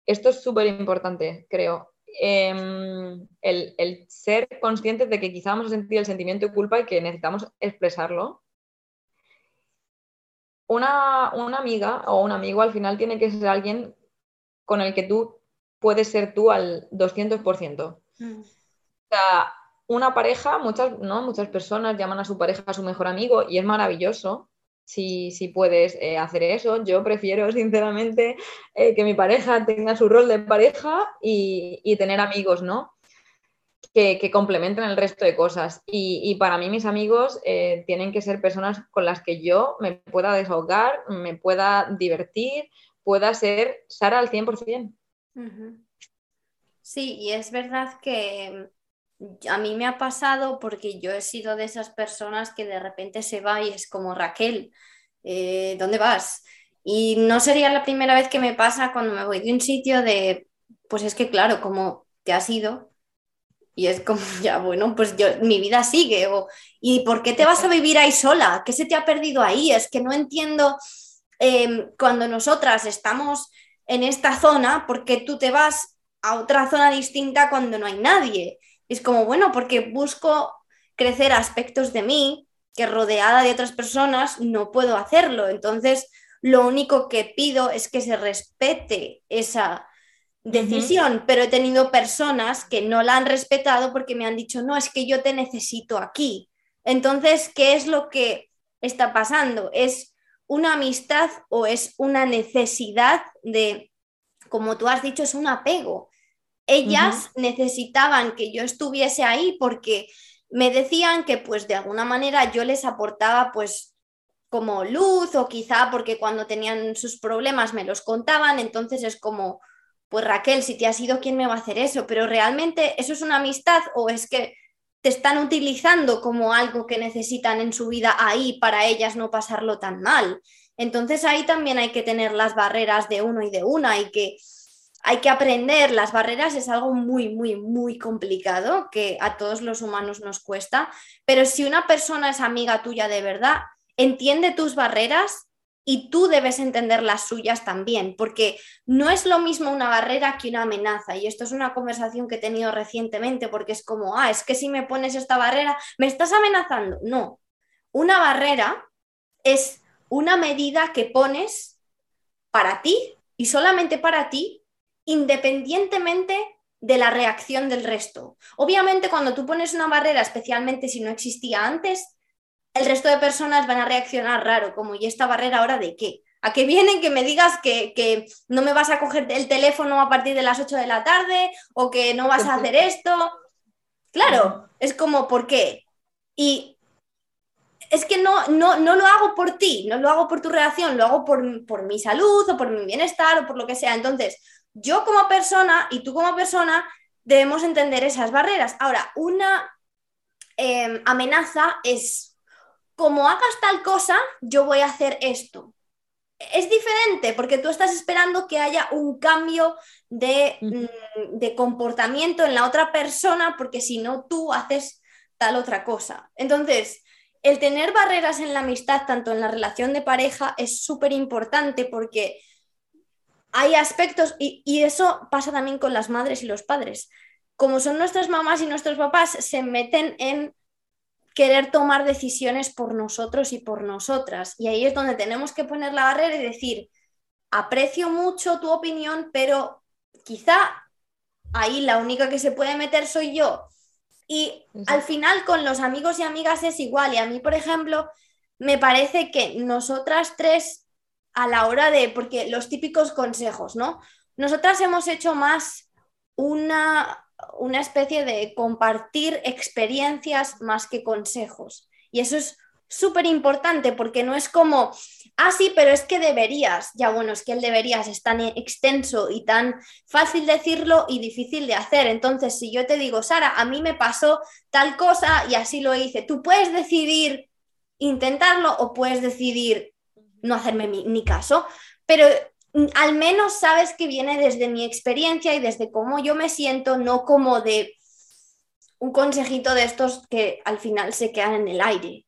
Esto es súper importante, creo. Em, el, ser conscientes de que quizá vamos a sentir el sentimiento de culpa y que necesitamos expresarlo. Una, amiga o un amigo al final tiene que ser alguien con el que tú puedes ser tú al 200%. Mm. O sea, una pareja, muchas, ¿no? muchas personas llaman a su pareja su mejor amigo y es maravilloso si, si puedes eh, hacer eso. Yo prefiero, [LAUGHS] sinceramente, eh, que mi pareja tenga su rol de pareja y, tener amigos, ¿no? Que, complementen el resto de cosas. Y, para mí mis amigos eh, tienen que ser personas con las que yo me pueda desahogar, me pueda divertir, pueda ser Sara al 100%. Sí, y es verdad que a mí me ha pasado porque yo he sido de esas personas que de repente se va y es como Raquel, eh, ¿dónde vas? Y no sería la primera vez que me pasa cuando me voy de un sitio de, pues es que claro, como te has ido y es como, [LAUGHS] ya bueno, pues yo, mi vida sigue. O, ¿Y por qué te vas a vivir ahí sola? ¿Qué se te ha perdido ahí? Es que no entiendo em, cuando nosotras estamos en esta zona, ¿por qué tú te vas a otra zona distinta cuando no hay nadie? Es como, bueno, porque busco crecer aspectos de mí que rodeada de otras personas no puedo hacerlo. Entonces, lo único que pido es que se respete esa decisión, pero he tenido personas que no la han respetado porque me han dicho, no, es que yo te necesito aquí. Entonces, ¿qué es lo que está pasando? ¿Es una amistad o es una necesidad de, como tú has dicho, es un apego? Ellas necesitaban que yo estuviese ahí porque me decían que pues de alguna manera yo les aportaba pues como luz o quizá porque cuando tenían sus problemas me los contaban, entonces es como, pues Raquel, si te has ido, ¿quién me va a hacer eso? Pero realmente eso es una amistad o es que te están utilizando como algo que necesitan en su vida ahí para ellas no pasarlo tan mal. Entonces ahí también hay que tener las barreras de uno y de una y que hay que aprender, las barreras es algo muy, muy, muy complicado que a todos los humanos nos cuesta, pero si una persona es amiga tuya de verdad, entiende tus barreras y tú debes entender las suyas también, porque no es lo mismo una barrera que una amenaza. Y esto es una conversación que he tenido recientemente, porque es como, ah, es que si me pones esta barrera, me estás amenazando. No, una barrera es una medida que pones para ti y solamente para ti independientemente de la reacción del resto. Obviamente cuando tú pones una barrera, especialmente si no existía antes, el resto de personas van a reaccionar raro, como ¿y esta barrera ahora de qué? ¿A qué viene que me digas que, no me vas a coger el teléfono a partir de las 8 de la tarde o que no vas a hacer esto? Claro, es como, ¿por qué? Y es que no, no, no lo hago por ti, no lo hago por tu reacción, lo hago por, por mi salud o por mi bienestar o por lo que sea. Entonces, yo como persona y tú como persona debemos entender esas barreras. Ahora, una em, amenaza es, como hagas tal cosa, yo voy a hacer esto. Es diferente porque tú estás esperando que haya un cambio de, mm, de comportamiento en la otra persona porque si no, tú haces tal otra cosa. Entonces, el tener barreras en la amistad, tanto en la relación de pareja, es súper importante porque hay aspectos, y, eso pasa también con las madres y los padres. Como son nuestras mamás y nuestros papás, se meten en querer tomar decisiones por nosotros y por nosotras. Y ahí es donde tenemos que poner la barrera y decir, aprecio mucho tu opinión, pero quizá ahí la única que se puede meter soy yo. Y al final con los amigos y amigas es igual. Y a mí, por ejemplo, me parece que nosotras tres a la hora de, porque los típicos consejos, ¿no? Nosotras hemos hecho más una, una especie de compartir experiencias más que consejos. Y eso es súper importante porque no es como, ah, sí, pero es que deberías. Ya bueno, es que el deberías es tan extenso y tan fácil decirlo y difícil de hacer. Entonces, si yo te digo, Sara, a mí me pasó tal cosa y así lo hice, tú puedes decidir intentarlo o puedes decidir no hacerme mi, caso, pero mm, al menos sabes que viene desde mi experiencia y desde cómo yo me siento, no como de un consejito de estos que al final se quedan en el aire.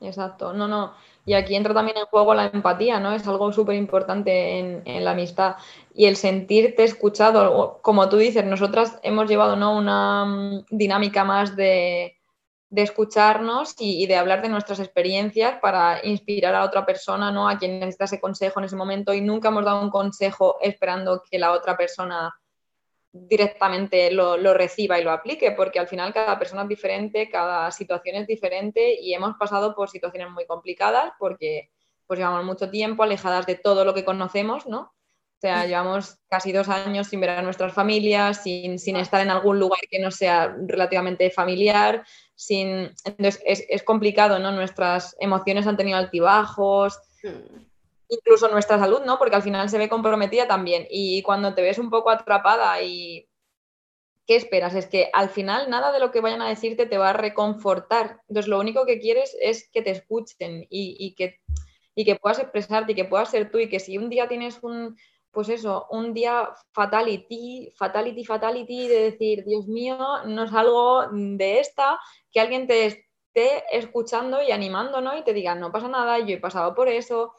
Exacto, no, no. Y aquí entra también en juego la empatía, ¿no? Es algo súper importante en, en, la amistad. Y el sentirte escuchado, como tú dices, nosotras hemos llevado ¿no? una mm, dinámica más de, de escucharnos y, de hablar de nuestras experiencias para inspirar a otra persona, ¿no? A quien necesita ese consejo en ese momento y nunca hemos dado un consejo esperando que la otra persona directamente lo, reciba y lo aplique, porque al final cada persona es diferente, cada situación es diferente y hemos pasado por situaciones muy complicadas porque pues llevamos mucho tiempo alejadas de todo lo que conocemos, ¿no? O sea, llevamos casi dos años sin ver a nuestras familias, sin, sin estar en algún lugar que no sea relativamente familiar, sin... Entonces es, complicado, ¿no? Nuestras emociones han tenido altibajos, hmm. incluso nuestra salud, ¿no? Porque al final se ve comprometida también. Y cuando te ves un poco atrapada y ¿qué esperas? Es que al final nada de lo que vayan a decirte te va a reconfortar. Entonces, lo único que quieres es que te escuchen y, que, y que puedas expresarte y que puedas ser tú y que si un día tienes un, pues eso, un día fatality, fatality, fatality, de decir, Dios mío, no salgo de esta, que alguien te esté escuchando y animando, ¿no? Y te diga, no pasa nada, yo he pasado por eso.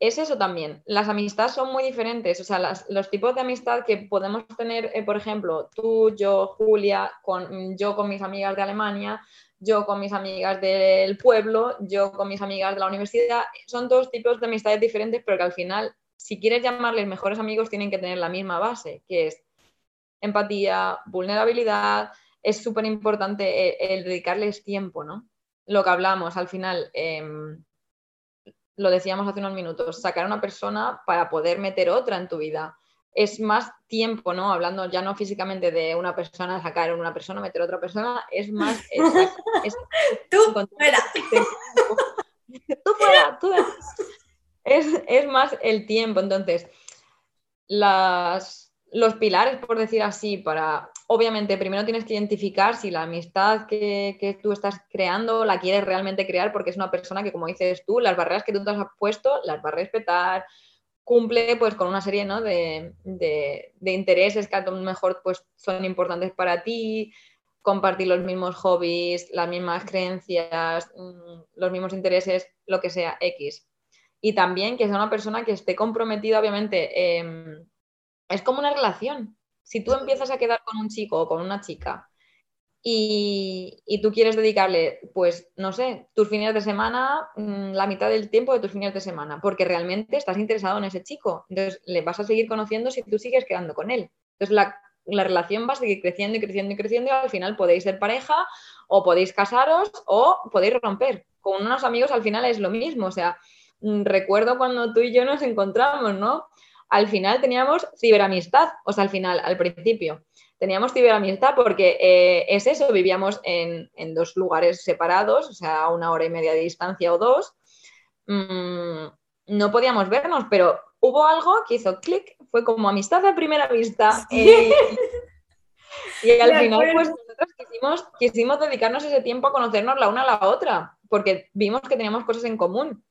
Es eso también. Las amistades son muy diferentes. O sea, los tipos de amistad que podemos tener, eh, por ejemplo, tú, yo, Julia, con, yo con mis amigas de Alemania, yo con mis amigas del pueblo, yo con mis amigas de la universidad, son dos tipos de amistades diferentes, pero que al final si quieres llamarles mejores amigos, tienen que tener la misma base, que es empatía, vulnerabilidad. Es súper importante el, dedicarles tiempo, ¿no? Lo que hablamos al final, em, lo decíamos hace unos minutos, sacar a una persona para poder meter otra en tu vida. Es más tiempo, ¿no? Hablando ya no físicamente de una persona, sacar una persona, meter a otra persona, es más... [LAUGHS] tú fuera. tú fuera, tú fuera es, más el tiempo. Entonces, los pilares, por decir así, para, obviamente, primero tienes que identificar si la amistad que, tú estás creando la quieres realmente crear, porque es una persona que, como dices tú, las barreras que tú te has puesto las va a respetar, cumple pues con una serie de, de, intereses que a lo mejor pues, son importantes para ti, compartir los mismos hobbies, las mismas creencias, mm, los mismos intereses, lo que sea, X y también que sea una persona que esté comprometida, obviamente, em, es como una relación. Si tú empiezas a quedar con un chico o con una chica y, tú quieres dedicarle, pues, no sé, tus fines de semana, mm, la mitad del tiempo de tus fines de semana, porque realmente estás interesado en ese chico. Entonces, le vas a seguir conociendo si tú sigues quedando con él. Entonces, la, la relación va a seguir creciendo y creciendo y creciendo y al final podéis ser pareja o podéis casaros o podéis romper. Con unos amigos al final es lo mismo, o sea, recuerdo cuando tú y yo nos encontramos, ¿no? Al final teníamos ciberamistad, o sea, al final, al principio, teníamos ciberamistad porque eh, es eso, vivíamos en, dos lugares separados, o sea, a una hora y media de distancia o dos. Mm, no podíamos vernos, pero hubo algo que hizo clic, fue como amistad de primera vista. Eh, y [LAUGHS] al final, pues nosotros quisimos, quisimos dedicarnos ese tiempo a conocernos la una a la otra, porque vimos que teníamos cosas en común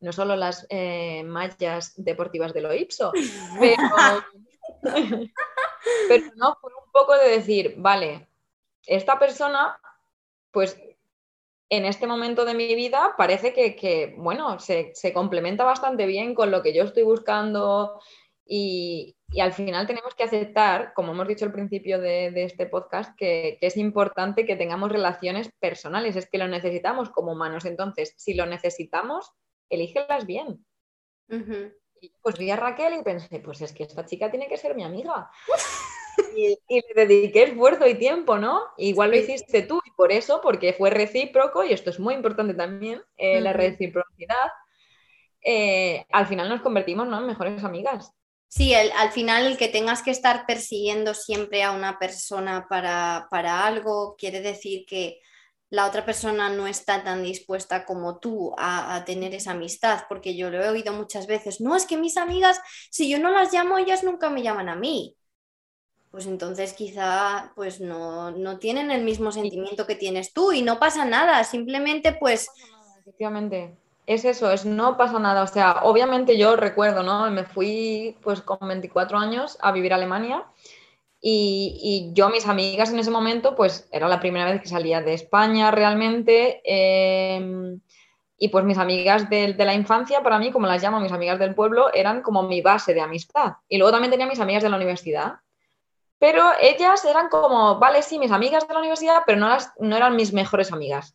no solo las eh, mallas deportivas de lo Ipso, [LAUGHS] pero, no, fue un poco de decir, vale, esta persona, pues en este momento de mi vida parece que, bueno, se, complementa bastante bien con lo que yo estoy buscando y, al final tenemos que aceptar, como hemos dicho al principio de, este podcast, que, que, es importante que tengamos relaciones personales, es que lo necesitamos como humanos. Entonces, si lo necesitamos, elígelas bien. y pues vi a Raquel y pensé, pues es que esta chica tiene que ser mi amiga. [LAUGHS] y, le dediqué esfuerzo y tiempo, ¿no? Igual lo hiciste tú y por eso, porque fue recíproco, y esto es muy importante también, eh, la reciprocidad, eh, al final nos convertimos en mejores amigas. Sí, al final el que tengas que estar persiguiendo siempre a una persona para, para algo quiere decir que la otra persona no está tan dispuesta como tú a, tener esa amistad, porque yo lo he oído muchas veces, no, es que mis amigas, si yo no las llamo, ellas nunca me llaman a mí. Pues entonces quizá pues no, no tienen el mismo sentimiento que tienes tú y no pasa nada, simplemente pues... Efectivamente, es eso, es no pasa nada. O sea, obviamente yo recuerdo, ¿no? Me fui pues con 24 años a vivir a Alemania y, yo, mis amigas en ese momento, pues era la primera vez que salía de España realmente. Em, y pues mis amigas de, la infancia, para mí, como las llamo mis amigas del pueblo, eran como mi base de amistad. Y luego también tenía mis amigas de la universidad. Pero ellas eran como, vale, sí, mis amigas de la universidad, pero no, las, no eran mis mejores amigas.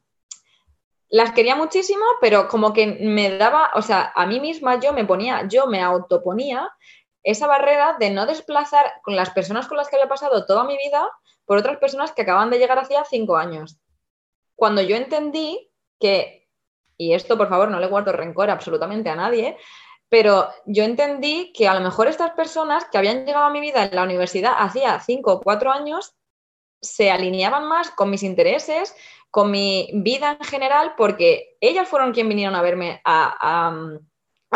Las quería muchísimo, pero como que me daba, o sea, a mí misma yo me ponía, yo me autoponía esa barrera de no desplazar con las personas con las que había pasado toda mi vida por otras personas que acaban de llegar hacía cinco años. Cuando yo entendí que, y esto por favor no le guardo rencor absolutamente a nadie, pero yo entendí que a lo mejor estas personas que habían llegado a mi vida en la universidad hacía cinco o cuatro años se alineaban más con mis intereses, con mi vida en general, porque ellas fueron quienes vinieron a verme a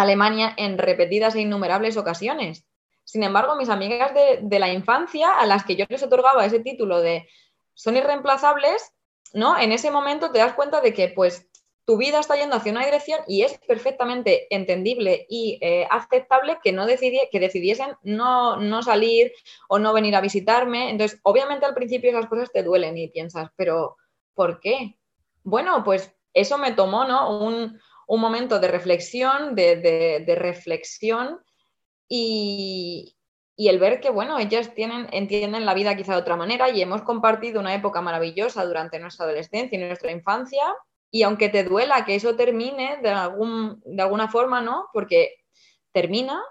Alemania en repetidas e innumerables ocasiones. Sin embargo, mis amigas de, la infancia, a las que yo les otorgaba ese título de son irreemplazables, ¿no? En ese momento te das cuenta de que pues tu vida está yendo hacia una dirección y es perfectamente entendible y eh, aceptable que, no que decidiesen no, no, salir o no venir a visitarme. Entonces, obviamente al principio esas cosas te duelen y piensas, pero ¿por qué? Bueno, pues eso me tomó ¿no? un, momento de reflexión, de, de reflexión y, y el ver que, bueno, ellas tienen, entienden la vida quizá de otra manera y hemos compartido una época maravillosa durante nuestra adolescencia y nuestra infancia y aunque te duela que eso termine de, algún, de alguna forma, ¿no? Porque termina,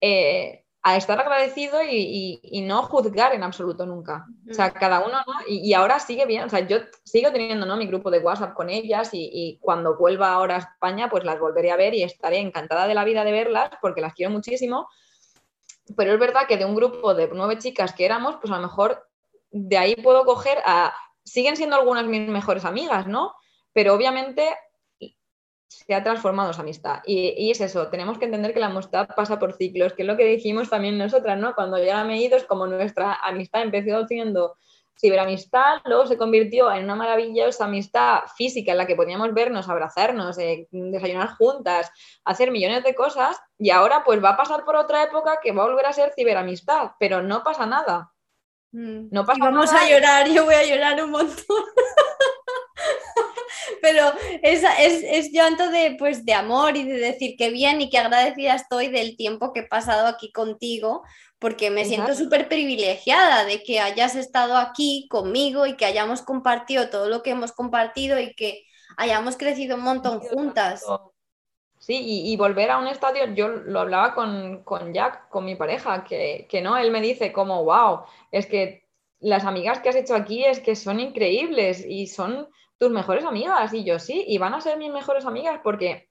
eh, a estar agradecido y, no juzgar en absoluto nunca. O sea, cada uno, ¿no? Y, ahora sigue bien, o sea, yo sigo teniendo, ¿no? Mi grupo de WhatsApp con ellas y, y, cuando vuelva ahora a España, pues las volveré a ver y estaré encantada de la vida de verlas porque las quiero muchísimo. Pero es verdad que de un grupo de nueve chicas que éramos, pues a lo mejor de ahí puedo coger a... Siguen siendo algunas mis mejores amigas, ¿no? pero obviamente se ha transformado esa amistad. Y, es eso, tenemos que entender que la amistad pasa por ciclos, que es lo que dijimos también nosotras, ¿no? Cuando ya me he ido es como nuestra amistad empezó siendo ciberamistad, luego se convirtió en una maravillosa amistad física en la que podíamos vernos, abrazarnos, eh, desayunar juntas, hacer millones de cosas, y ahora pues va a pasar por otra época que va a volver a ser ciberamistad, pero no pasa nada. Mm. No pasa vamos a llorar, yo voy a llorar un montón. [LAUGHS] pero es, es, es, llanto de, pues, de amor y de decir que bien y que agradecida estoy del tiempo que he pasado aquí contigo, porque me siento súper privilegiada de que hayas estado aquí conmigo y que hayamos compartido todo lo que hemos compartido y que hayamos crecido un montón juntas. Sí, y, volver a un estadio, yo lo hablaba con, con Jack, con mi pareja, que, que, no, él me dice como, wow, es que las amigas que has hecho aquí es que son increíbles y son tus mejores amigas. Y yo sí, y van a ser mis mejores amigas porque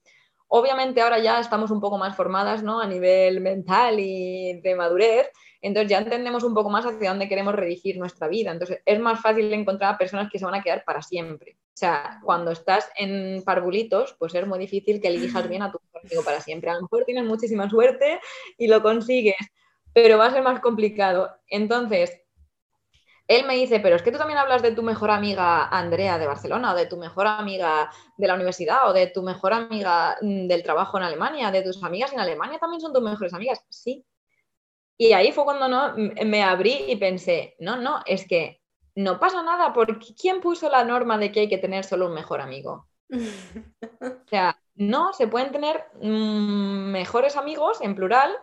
obviamente ahora ya estamos un poco más formadas, ¿no? A nivel mental y de madurez. Entonces ya entendemos un poco más hacia dónde queremos redirigir nuestra vida. Entonces es más fácil encontrar personas que se van a quedar para siempre. O sea, cuando estás en parvulitos, pues es muy difícil que elijas bien a tu amigo para siempre. A lo mejor tienes muchísima suerte y lo consigues, pero va a ser más complicado. Entonces, él me dice, pero es que tú también hablas de tu mejor amiga Andrea de Barcelona, o de tu mejor amiga de la universidad, o de tu mejor amiga mm, del trabajo en Alemania, de tus amigas en Alemania también son tus mejores amigas. Sí. Y ahí fue cuando no, me abrí y pensé, no, no, es que no pasa nada, porque ¿quién puso la norma de que hay que tener solo un mejor amigo? [LAUGHS] o sea, no, se pueden tener mm, mejores amigos en plural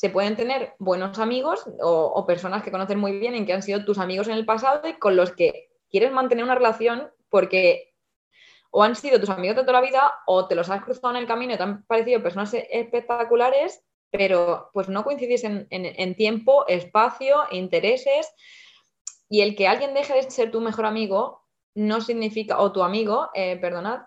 se pueden tener buenos amigos o, personas que conocen muy bien y que han sido tus amigos en el pasado y con los que quieres mantener una relación porque o han sido tus amigos de toda la vida o te los has cruzado en el camino y te han parecido personas espectaculares, pero pues no coincidís en, tiempo, espacio, intereses y el que alguien deje de ser tu mejor amigo no significa, o tu amigo, eh, perdonad,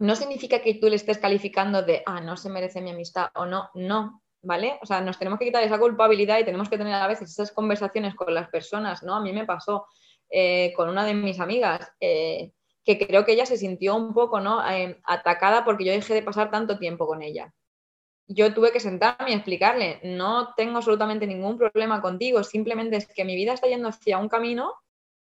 no significa que tú le estés calificando de, ah, no se merece mi amistad o no, no, ¿vale? O sea, nos tenemos que quitar esa culpabilidad y tenemos que tener a veces esas conversaciones con las personas, ¿no? A mí me pasó eh, con una de mis amigas eh, que creo que ella se sintió un poco, ¿no? Eh, atacada porque yo dejé de pasar tanto tiempo con ella. Yo tuve que sentarme y explicarle, no tengo absolutamente ningún problema contigo, simplemente es que mi vida está yendo hacia un camino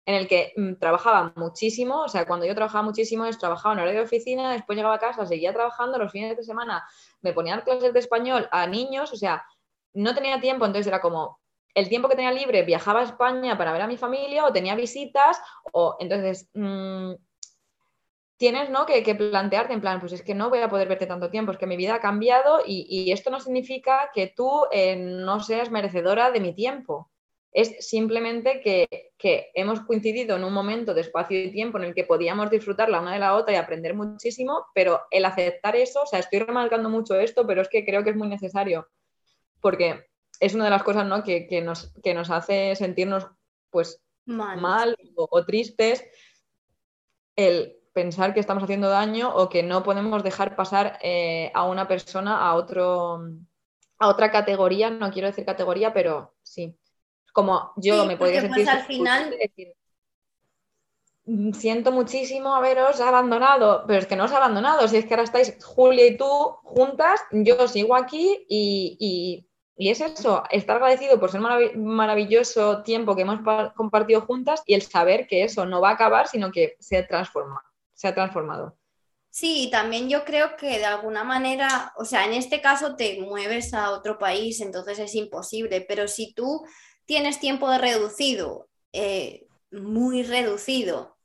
en el que mm, trabajaba muchísimo, o sea, cuando yo trabajaba muchísimo es trabajaba en horario de oficina, después llegaba a casa, seguía trabajando, los fines de semana me ponían clases de español a niños, o sea, no tenía tiempo, entonces era como el tiempo que tenía libre viajaba a España para ver a mi familia o tenía visitas, o entonces mm, tienes ¿no? que, plantearte en plan, pues es que no voy a poder verte tanto tiempo, es que mi vida ha cambiado y, esto no significa que tú eh, no seas merecedora de mi tiempo es simplemente que, hemos coincidido en un momento de espacio y tiempo en el que podíamos disfrutar la una de la otra y aprender muchísimo, pero el aceptar eso, o sea, estoy remarcando mucho esto, pero es que creo que es muy necesario, porque es una de las cosas ¿no? que, nos, que nos hace sentirnos pues mal, o, tristes, el pensar que estamos haciendo daño o que no podemos dejar pasar eh, a una persona a otro a otra categoría, no quiero decir categoría, pero sí, como yo me podría sentir... Pues al final... Mm, siento muchísimo haberos abandonado, pero es que no os he abandonado, si es que ahora estáis Julia y tú juntas, yo sigo aquí y, Y es eso, estar agradecido por ser maravilloso tiempo que hemos compartido juntas y el saber que eso no va a acabar, sino que se transforma, se ha transformado. Sí, también yo creo que de alguna manera, o sea, en este caso te mueves a otro país, entonces es imposible, pero si tú tienes tiempo de reducido, eh, muy reducido,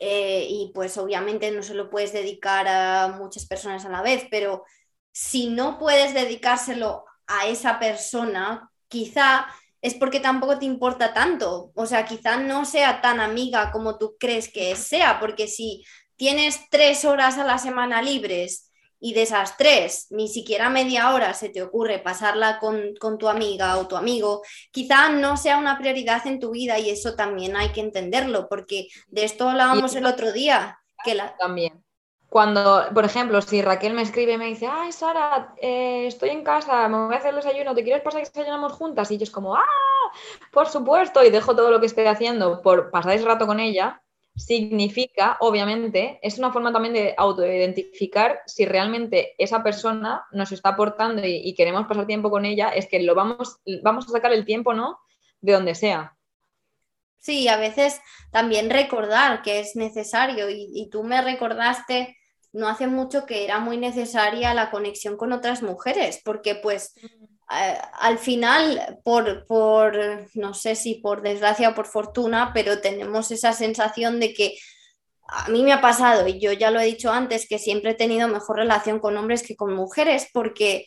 eh, y pues obviamente no se lo puedes dedicar a muchas personas a la vez, pero si no puedes dedicárselo a esa persona, quizá es porque tampoco te importa tanto, o sea, quizá no sea tan amiga como tú crees que sea, porque si tienes tres horas a la semana libres y de esas tres, ni siquiera media hora se te ocurre pasarla con, tu amiga o tu amigo, quizá no sea una prioridad en tu vida y eso también hay que entenderlo, porque de esto hablábamos el otro día. Que la... También. Cuando, por ejemplo, si Raquel me escribe y me dice, ay, Sara, eh, estoy en casa, me voy a hacer el desayuno, ¿te quieres pasar que desayunamos juntas? Y yo es como, ah, por supuesto, y dejo todo lo que estoy haciendo por pasar ese rato con ella, significa, obviamente, es una forma también de autoidentificar si realmente esa persona nos está aportando y, queremos pasar tiempo con ella, es que lo vamos, vamos a sacar el tiempo, ¿no? De donde sea. Sí, a veces también recordar que es necesario y, y tú me recordaste no hace mucho que era muy necesaria la conexión con otras mujeres, porque pues al final, por, por, no sé si por desgracia o por fortuna, pero tenemos esa sensación de que a mí me ha pasado, y yo ya lo he dicho antes, que siempre he tenido mejor relación con hombres que con mujeres, porque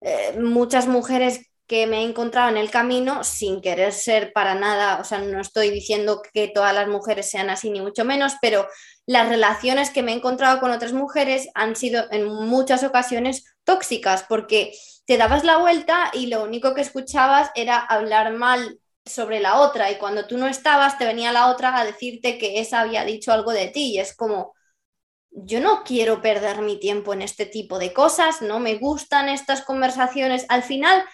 eh, muchas mujeres que me he encontrado en el camino, sin querer ser para nada, o sea, no estoy diciendo que todas las mujeres sean así, ni mucho menos, pero las relaciones que me he encontrado con otras mujeres han sido en muchas ocasiones tóxicas, porque te dabas la vuelta y lo único que escuchabas era hablar mal sobre la otra y cuando tú no estabas te venía la otra a decirte que esa había dicho algo de ti y es como, yo no quiero perder mi tiempo en este tipo de cosas, no me gustan estas conversaciones. Al final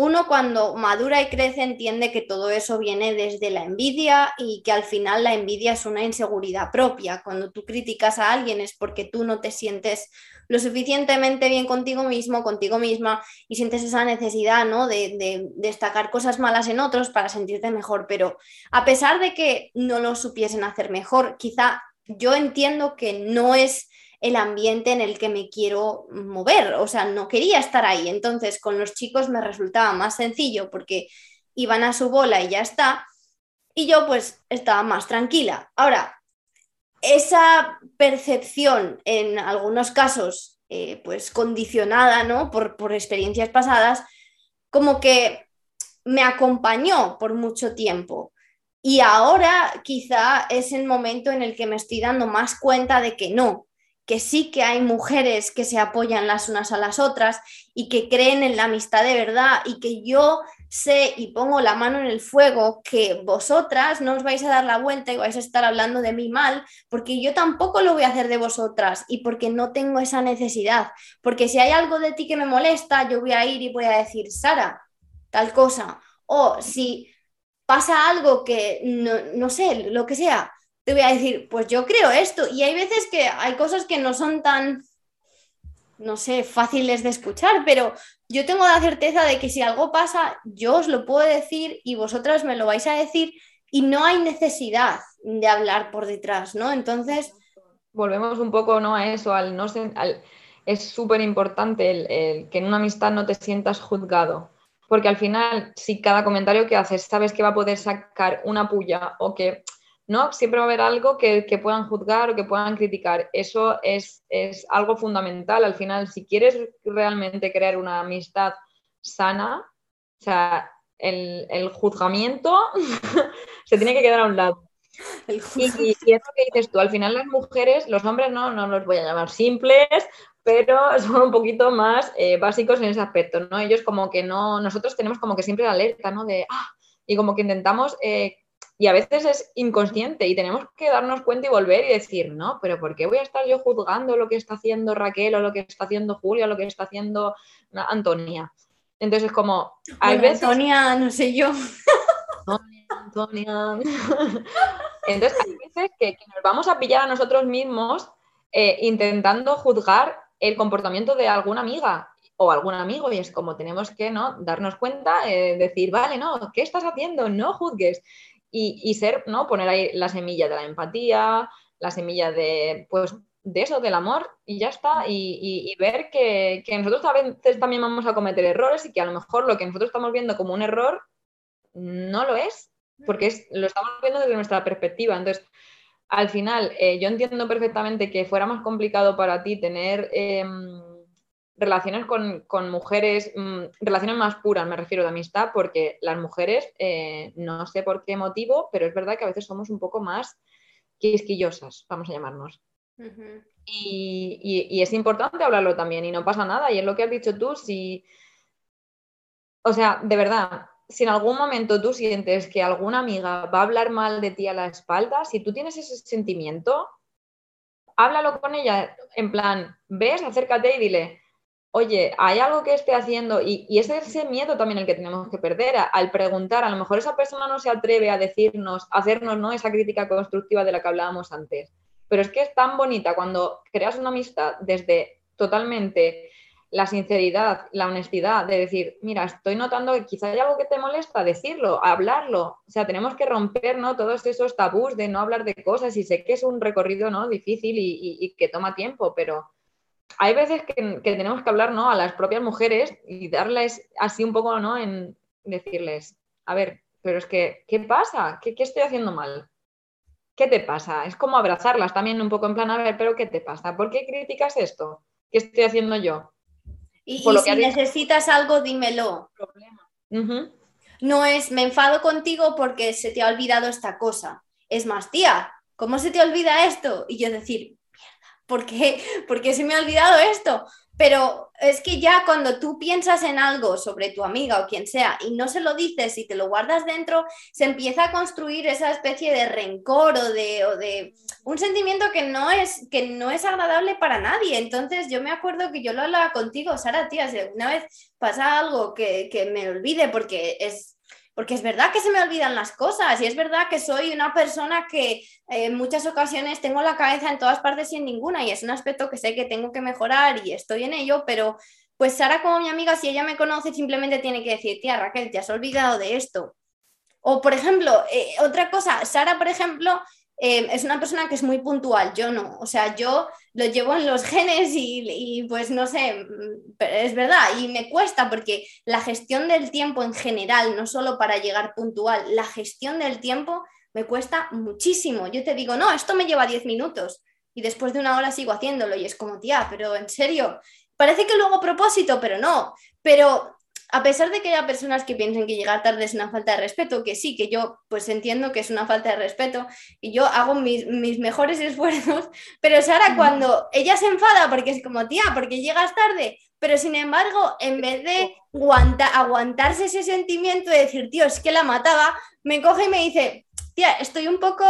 uno cuando madura y crece entiende que todo eso viene desde la envidia y que al final la envidia es una inseguridad propia. Cuando tú criticas a alguien es porque tú no te sientes lo suficientemente bien contigo mismo, contigo misma y sientes esa necesidad ¿no? de, de destacar cosas malas en otros para sentirte mejor. Pero a pesar de que no lo supiesen hacer mejor, quizá yo entiendo que no es el ambiente en el que me quiero mover, o sea, no quería estar ahí. Entonces, con los chicos me resultaba más sencillo porque iban a su bola y ya está, y yo pues estaba más tranquila. Ahora, esa percepción en algunos casos, eh, pues condicionada, ¿no? Por, por experiencias pasadas, como que me acompañó por mucho tiempo. Y ahora quizá es el momento en el que me estoy dando más cuenta de que no, que sí que hay mujeres que se apoyan las unas a las otras y que creen en la amistad de verdad y que yo sé y pongo la mano en el fuego que vosotras no os vais a dar la vuelta y vais a estar hablando de mí mal, porque yo tampoco lo voy a hacer de vosotras y porque no tengo esa necesidad. Porque si hay algo de ti que me molesta, yo voy a ir y voy a decir, Sara, tal cosa. O si pasa algo que no, no sé, lo que sea, te voy a decir, pues yo creo esto. Y hay veces que hay cosas que no son tan, no sé, fáciles de escuchar, pero yo tengo la certeza de que si algo pasa, yo os lo puedo decir y vosotras me lo vais a decir y no hay necesidad de hablar por detrás, ¿no? Entonces... Volvemos un poco, ¿no? A eso, al no al... es súper importante el, que en una amistad no te sientas juzgado porque al final, si cada comentario que haces sabes que va a poder sacar una puya o que ¿no? Siempre va a haber algo que, puedan juzgar o que puedan criticar. Eso es, algo fundamental. Al final, si quieres realmente crear una amistad sana, o sea, el, juzgamiento [LAUGHS] se tiene que quedar a un lado. Y, y, y, es lo que dices tú, al final las mujeres, los hombres no, no los voy a llamar simples, pero [LAUGHS] son un poquito más eh, básicos en ese aspecto, ¿no? Ellos como que no, nosotros tenemos como que siempre la alerta, ¿no? De, ah, y como que intentamos eh, y a veces es inconsciente y tenemos que darnos cuenta y volver y decir, no, pero ¿por qué voy a estar yo juzgando lo que está haciendo Raquel o lo que está haciendo Julia o lo que está haciendo Antonia? Entonces, como hay veces... Antonia, no sé yo. Antonia, Antonia. Entonces, hay veces que, nos vamos a pillar a nosotros mismos eh, intentando juzgar el comportamiento de alguna amiga o algún amigo y es como tenemos que ¿no? darnos cuenta, eh, decir, vale, no, ¿qué estás haciendo? No juzgues. Y, ser, ¿no? Poner ahí la semilla de la empatía, la semilla de, pues, de eso, del amor, y ya está. Y, ver que, que, nosotros a veces también vamos a cometer errores y que a lo mejor lo que nosotros estamos viendo como un error no lo es, porque es, lo estamos viendo desde nuestra perspectiva. Entonces, al final, eh, yo entiendo perfectamente que fuera más complicado para ti tener em, relaciones con, mujeres, mm, relaciones más puras, me refiero de amistad, porque las mujeres, eh, no sé por qué motivo, pero es verdad que a veces somos un poco más quisquillosas, vamos a llamarnos. y, y, es importante hablarlo también y no pasa nada. Y es lo que has dicho tú, si... O sea, de verdad, si en algún momento tú sientes que alguna amiga va a hablar mal de ti a la espalda, si tú tienes ese sentimiento, háblalo con ella en plan, ves, acércate y dile, oye, hay algo que esté haciendo y, y es ese miedo también el que tenemos que perder al preguntar, a lo mejor esa persona no se atreve a decirnos, a hacernos ¿no? esa crítica constructiva de la que hablábamos antes, pero es que es tan bonita cuando creas una amistad desde totalmente la sinceridad, la honestidad de decir, mira, estoy notando que quizá hay algo que te molesta, decirlo, hablarlo. O sea, tenemos que romper ¿no? todos esos tabús de no hablar de cosas y sé que es un recorrido ¿no? difícil y, que toma tiempo, pero hay veces que, tenemos que hablar ¿no? a las propias mujeres y darles así un poco, ¿no? En decirles, a ver, pero es que, ¿qué pasa? ¿Qué, qué estoy haciendo mal? ¿Qué te pasa? Es como abrazarlas también un poco en plan, a ver, pero ¿qué te pasa? ¿Por qué criticas esto? ¿Qué estoy haciendo yo? Y, si necesitas algo, dímelo. No es, me enfado contigo porque se te ha olvidado esta cosa. Es más, tía, ¿cómo se te olvida esto? Y yo decir, ¿por qué? [LAUGHS] ¿Por qué se me ha olvidado esto? Pero es que ya cuando tú piensas en algo sobre tu amiga o quien sea y no se lo dices y te lo guardas dentro, se empieza a construir esa especie de rencor o de, o de un sentimiento que no, es, que no es agradable para nadie. Entonces yo me acuerdo que yo lo hablaba contigo, Sara, tía, si una vez pasa algo que, que me olvide porque es porque es verdad que se me olvidan las cosas y es verdad que soy una persona que eh, en muchas ocasiones tengo la cabeza en todas partes y en ninguna y es un aspecto que sé que tengo que mejorar y estoy en ello, pero pues Sara como mi amiga, si ella me conoce, simplemente tiene que decir, tía Raquel, te has olvidado de esto. O por ejemplo, eh, otra cosa, Sara, por ejemplo, Em, es una persona que es muy puntual, yo no. O sea, yo lo llevo en los genes y, pues no sé, mm, es verdad, y me cuesta porque la gestión del tiempo en general, no solo para llegar puntual, la gestión del tiempo me cuesta muchísimo. Yo te digo, no, esto me lleva 10 minutos y después de una hora sigo haciéndolo y es como, tía, pero en serio, parece que luego propósito, pero no. Pero a pesar de que haya personas que piensen que llegar tarde es una falta de respeto, que sí, que yo pues entiendo que es una falta de respeto y yo hago mis, mejores [LAUGHS] esfuerzos, pero Sara cuando ella se enfada porque es como, tía, porque llegas tarde, pero sin embargo, en vez de aguantarse ese sentimiento de decir, tío, es que la mataba, me coge y me dice, tía, estoy un poco,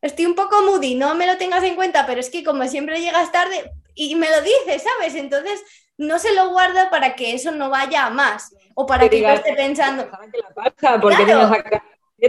estoy un poco moody, no me lo tengas en cuenta, pero es que como siempre llegas tarde y me lo dice, ¿sabes? Entonces no se lo guarda para que eso no vaya a más o para que, yo esté pensando. ¿Por qué tienes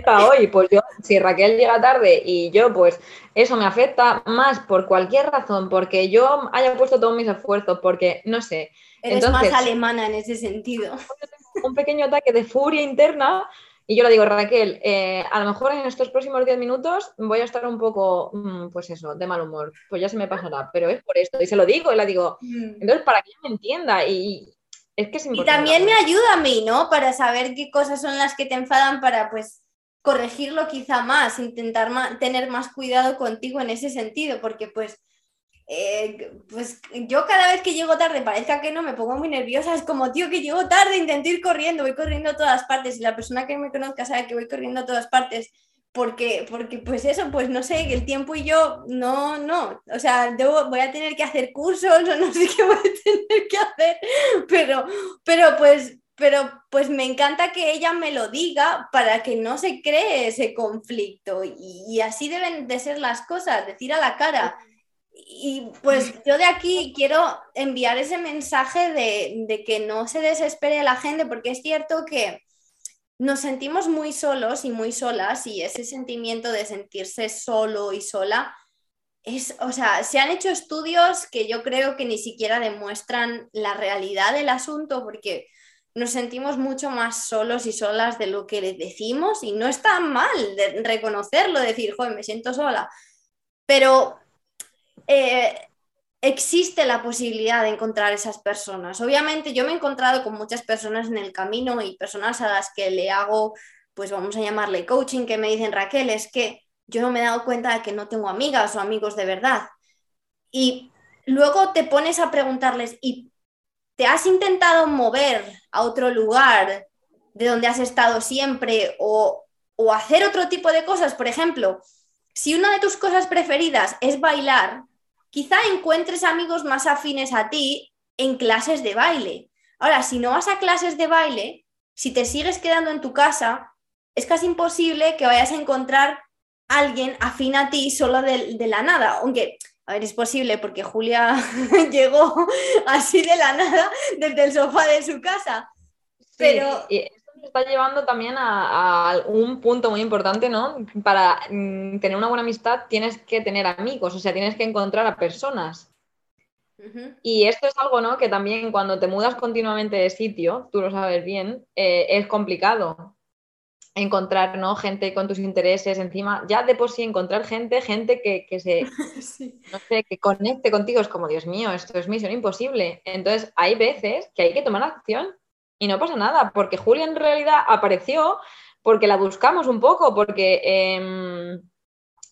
hoy? Pues yo, si Raquel llega tarde y yo, pues eso me afecta más por cualquier razón, porque yo haya puesto todos mis esfuerzos, porque no sé. Eres más alemana en ese sentido. [LAUGHS] Un pequeño ataque de furia interna y yo le digo, Raquel, eh, a lo mejor en estos próximos 10 minutos voy a estar un poco, mm, pues eso, de mal humor. Pues ya se me pasará, pero es por esto. Y se lo digo, y le digo, mm. entonces para que ella me entienda. Y es que es importante. Y también me ayuda a mí, ¿no? Para saber qué cosas son las que te enfadan para, pues, corregirlo quizá más, intentar tener más cuidado contigo en ese sentido, porque pues eh, pues yo cada vez que llego tarde, parezca que no, me pongo muy nerviosa, es como, tío, que llego tarde, intento ir corriendo, voy corriendo a todas partes y la persona que me conozca sabe que voy corriendo a todas partes porque, porque pues eso, pues no sé, el tiempo y yo, no, no, o sea, debo, voy a tener que hacer cursos o no sé qué voy a tener que hacer, pero, pero pues... Pero pues me encanta que ella me lo diga para que no se cree ese conflicto y, y así deben de ser las cosas, decir a la cara, y pues yo de aquí quiero enviar ese mensaje de, que no se desespere la gente, porque es cierto que nos sentimos muy solos y muy solas y ese sentimiento de sentirse solo y sola es, o sea, se han hecho estudios que yo creo que ni siquiera demuestran la realidad del asunto porque nos sentimos mucho más solos y solas de lo que decimos y no está mal reconocerlo, decir, joder, me siento sola, pero eh, existe la posibilidad de encontrar esas personas. Obviamente yo me he encontrado con muchas personas en el camino y personas a las que le hago, pues vamos a llamarle coaching, que me dicen, Raquel, es que yo no me he dado cuenta de que no tengo amigas o amigos de verdad. Y luego te pones a preguntarles, ¿y te has intentado mover a otro lugar de donde has estado siempre o, o hacer otro tipo de cosas? Por ejemplo, si una de tus cosas preferidas es bailar, quizá encuentres amigos más afines a ti en clases de baile. Ahora, si no vas a clases de baile, si te sigues quedando en tu casa, es casi imposible que vayas a encontrar alguien afín a ti solo de, la nada, aunque, a ver, es posible porque Julia [LAUGHS] llegó así de la nada desde el sofá de su casa. Pero... está llevando también a, un punto muy importante, ¿no? Para mm, tener una buena amistad tienes que tener amigos, o sea, tienes que encontrar a personas. Y esto es algo, ¿no? Que también cuando te mudas continuamente de sitio, tú lo sabes bien, eh, es complicado encontrar ¿no? gente con tus intereses encima, ya de por sí encontrar gente, gente que, se [LAUGHS] no sé, que conecte contigo, es como, Dios mío, esto es misión imposible. Entonces, hay veces que hay que tomar acción y no pasa nada, porque Julia en realidad apareció porque la buscamos un poco, porque, em,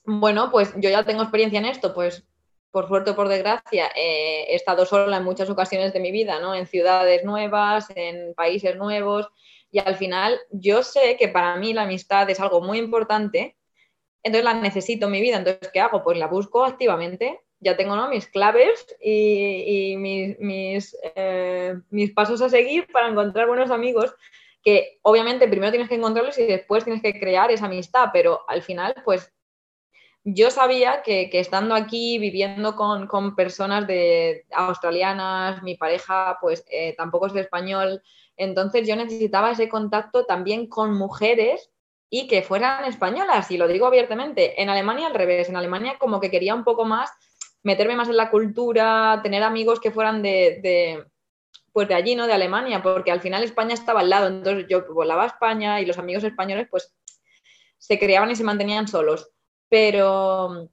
bueno, pues yo ya tengo experiencia en esto, pues por suerte o por desgracia, eh, he estado sola en muchas ocasiones de mi vida, ¿no? En ciudades nuevas, en países nuevos, y al final yo sé que para mí la amistad es algo muy importante, entonces la necesito en mi vida. Entonces, ¿qué hago? Pues la busco activamente. Ya tengo ¿no? mis claves y, mis, mis, eh, mis pasos a seguir para encontrar buenos amigos que obviamente primero tienes que encontrarlos y después tienes que crear esa amistad, pero al final, pues yo sabía que, estando aquí, viviendo con, personas de australianas, mi pareja, pues eh, tampoco es español, entonces yo necesitaba ese contacto también con mujeres y que fueran españolas, y lo digo abiertamente. En Alemania al revés, en Alemania como que quería un poco más meterme más en la cultura, tener amigos que fueran de, pues de allí, ¿no? De Alemania, porque al final España estaba al lado, entonces yo volaba a España y los amigos españoles pues se creaban y se mantenían solos. Pero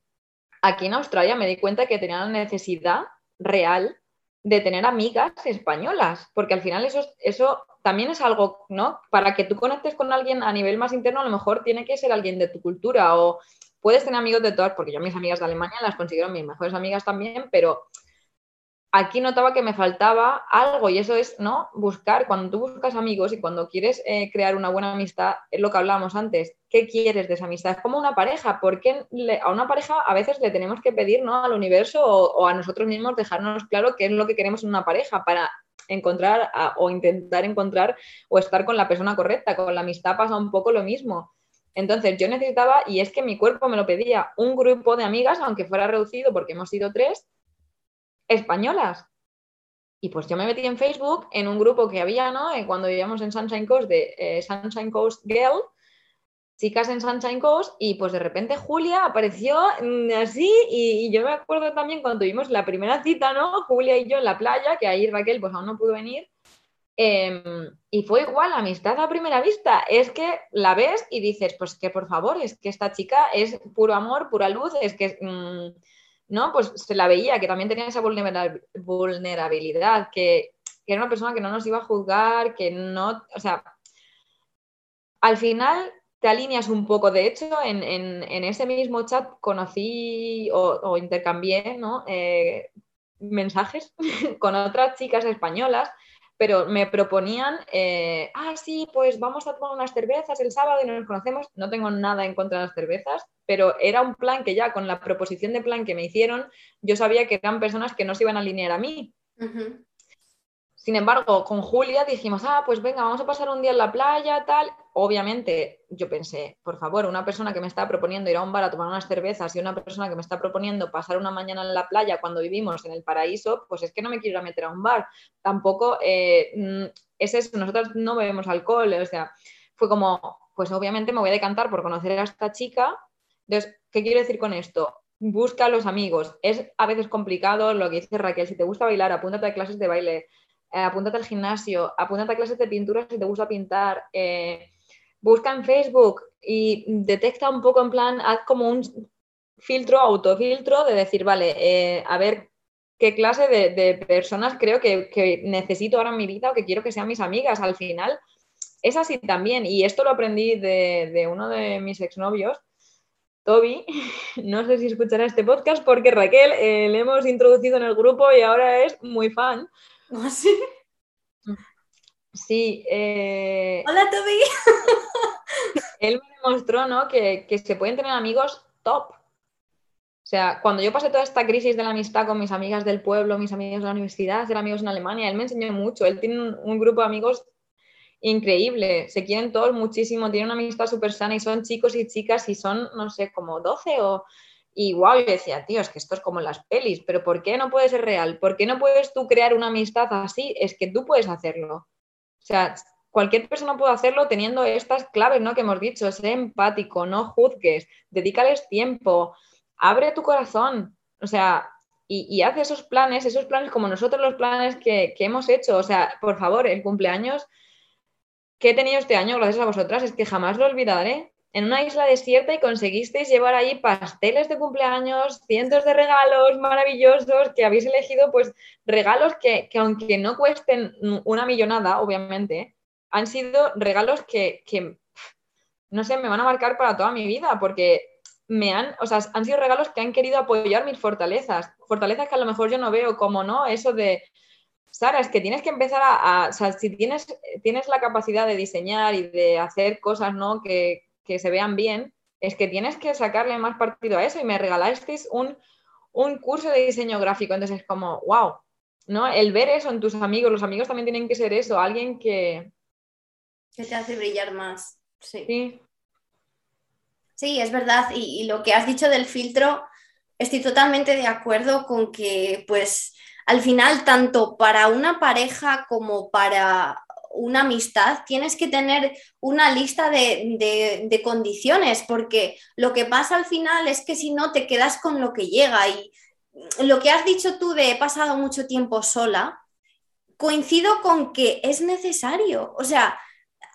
aquí en Australia me di cuenta que tenía la necesidad real de tener amigas españolas, porque al final eso, eso también es algo, ¿no? Para que tú conectes con alguien a nivel más interno, a lo mejor tiene que ser alguien de tu cultura o puedes tener amigos de todas, porque yo mis amigas de Alemania las considero mis mejores amigas también, pero aquí notaba que me faltaba algo y eso es, ¿no? Buscar, cuando tú buscas amigos y cuando quieres eh, crear una buena amistad, es lo que hablábamos antes, ¿qué quieres de esa amistad? Es como una pareja, porque a una pareja a veces le tenemos que pedir, ¿no? Al universo o, a nosotros mismos dejarnos claro qué es lo que queremos en una pareja para encontrar o intentar encontrar o estar con la persona correcta. Con la amistad pasa un poco lo mismo. Entonces yo necesitaba, y es que mi cuerpo me lo pedía, un grupo de amigas, aunque fuera reducido porque hemos sido tres, españolas. Y pues yo me metí en Facebook en un grupo que había, ¿no? Cuando vivíamos en Sunshine Coast, de eh, Sunshine Coast Girl, chicas en Sunshine Coast, y pues de repente Julia apareció mm, así, y, yo me acuerdo también cuando tuvimos la primera cita, ¿no? Julia y yo en la playa, que ahí Raquel pues aún no pudo venir, em, y fue igual, amistad a primera vista. Es que la ves y dices, pues que por favor, es que esta chica es puro amor, pura luz, es que mm, ¿no? Pues se la veía, que también tenía esa vulnerabilidad, que, era una persona que no nos iba a juzgar, que no, o sea, al final te alineas un poco. De hecho, en, ese mismo chat conocí o, intercambié ¿no? Eh, mensajes [LAUGHS] con otras chicas españolas pero me proponían, eh, ah, sí, pues vamos a tomar unas cervezas el sábado y nos conocemos. No tengo nada en contra de las cervezas, pero era un plan que ya con la proposición de plan que me hicieron, yo sabía que eran personas que no se iban a alinear a mí. Sin embargo, con Julia dijimos, ah, pues venga, vamos a pasar un día en la playa, tal. Obviamente, yo pensé, por favor, una persona que me está proponiendo ir a un bar a tomar unas cervezas y una persona que me está proponiendo pasar una mañana en la playa cuando vivimos en el paraíso, pues es que no me quiero ir a meter a un bar. Tampoco eh, mm, es eso, nosotros no bebemos alcohol, o sea, fue como, pues obviamente me voy a decantar por conocer a esta chica. Entonces, ¿qué quiero decir con esto? busca los amigos. Es a veces complicado lo que dice Raquel, si te gusta bailar, apúntate a clases de baile, eh, apúntate al gimnasio, apúntate a clases de pintura si te gusta pintar, eh, busca en Facebook y detecta un poco en plan, haz como un filtro, autofiltro de decir, vale, eh, a ver qué clase de, personas creo que, necesito ahora en mi vida o que quiero que sean mis amigas. Al final es así también. Y esto lo aprendí de, uno de mis exnovios, Toby. [LAUGHS] No sé si escuchará este podcast porque Raquel eh, le hemos introducido en el grupo y ahora es muy fan. [LAUGHS] ¿Ah, sí? Sí. Eh, Hola, Toby. [LAUGHS] él me demostró ¿no? que, que se pueden tener amigos top o sea, cuando yo pasé toda esta crisis de la amistad con mis amigas del pueblo, mis amigos de la universidad, hacer amigos en Alemania, él me enseñó mucho. Él tiene un, grupo de amigos increíble, se quieren todos muchísimo, tienen una amistad súper sana y son chicos y chicas y son, no sé, como 12 o... Y wow, yo decía, tío, es que esto es como en las pelis, pero ¿por qué no puede ser real? ¿Por qué no puedes tú crear una amistad así? Es que tú puedes hacerlo. O sea, cualquier persona puede hacerlo teniendo estas claves, ¿no? Que hemos dicho, sé empático, no juzgues, dedícales tiempo, abre tu corazón, o sea, y, y haz esos planes, esos planes como nosotros los planes que, hemos hecho, o sea, por favor, el cumpleaños que he tenido este año, gracias a vosotras, es que jamás lo olvidaré. En una isla desierta y conseguisteis llevar ahí pasteles de cumpleaños, cientos de regalos maravillosos que habéis elegido, pues regalos que, aunque no cuesten una millonada, obviamente, han sido regalos que, que, no sé, me van a marcar para toda mi vida, porque me han, o sea, han sido regalos que han querido apoyar mis fortalezas, fortalezas que a lo mejor yo no veo como, ¿no? Eso de, Sara, es que tienes que empezar a, si tienes, tienes la capacidad de diseñar y de hacer cosas, ¿no? Que, se vean bien, es que tienes que sacarle más partido a eso y me regalasteis un, un curso de diseño gráfico, entonces es como, wow, ¿no? El ver eso en tus amigos, los amigos también tienen que ser eso, alguien que... Que te hace brillar más. Sí. sí. Sí, es verdad. Y, lo que has dicho del filtro, estoy totalmente de acuerdo con que, pues, al final, tanto para una pareja como para una amistad, tienes que tener una lista de, condiciones, porque lo que pasa al final es que si no te quedas con lo que llega. Y lo que has dicho tú de he pasado mucho tiempo sola, coincido con que es necesario. O sea,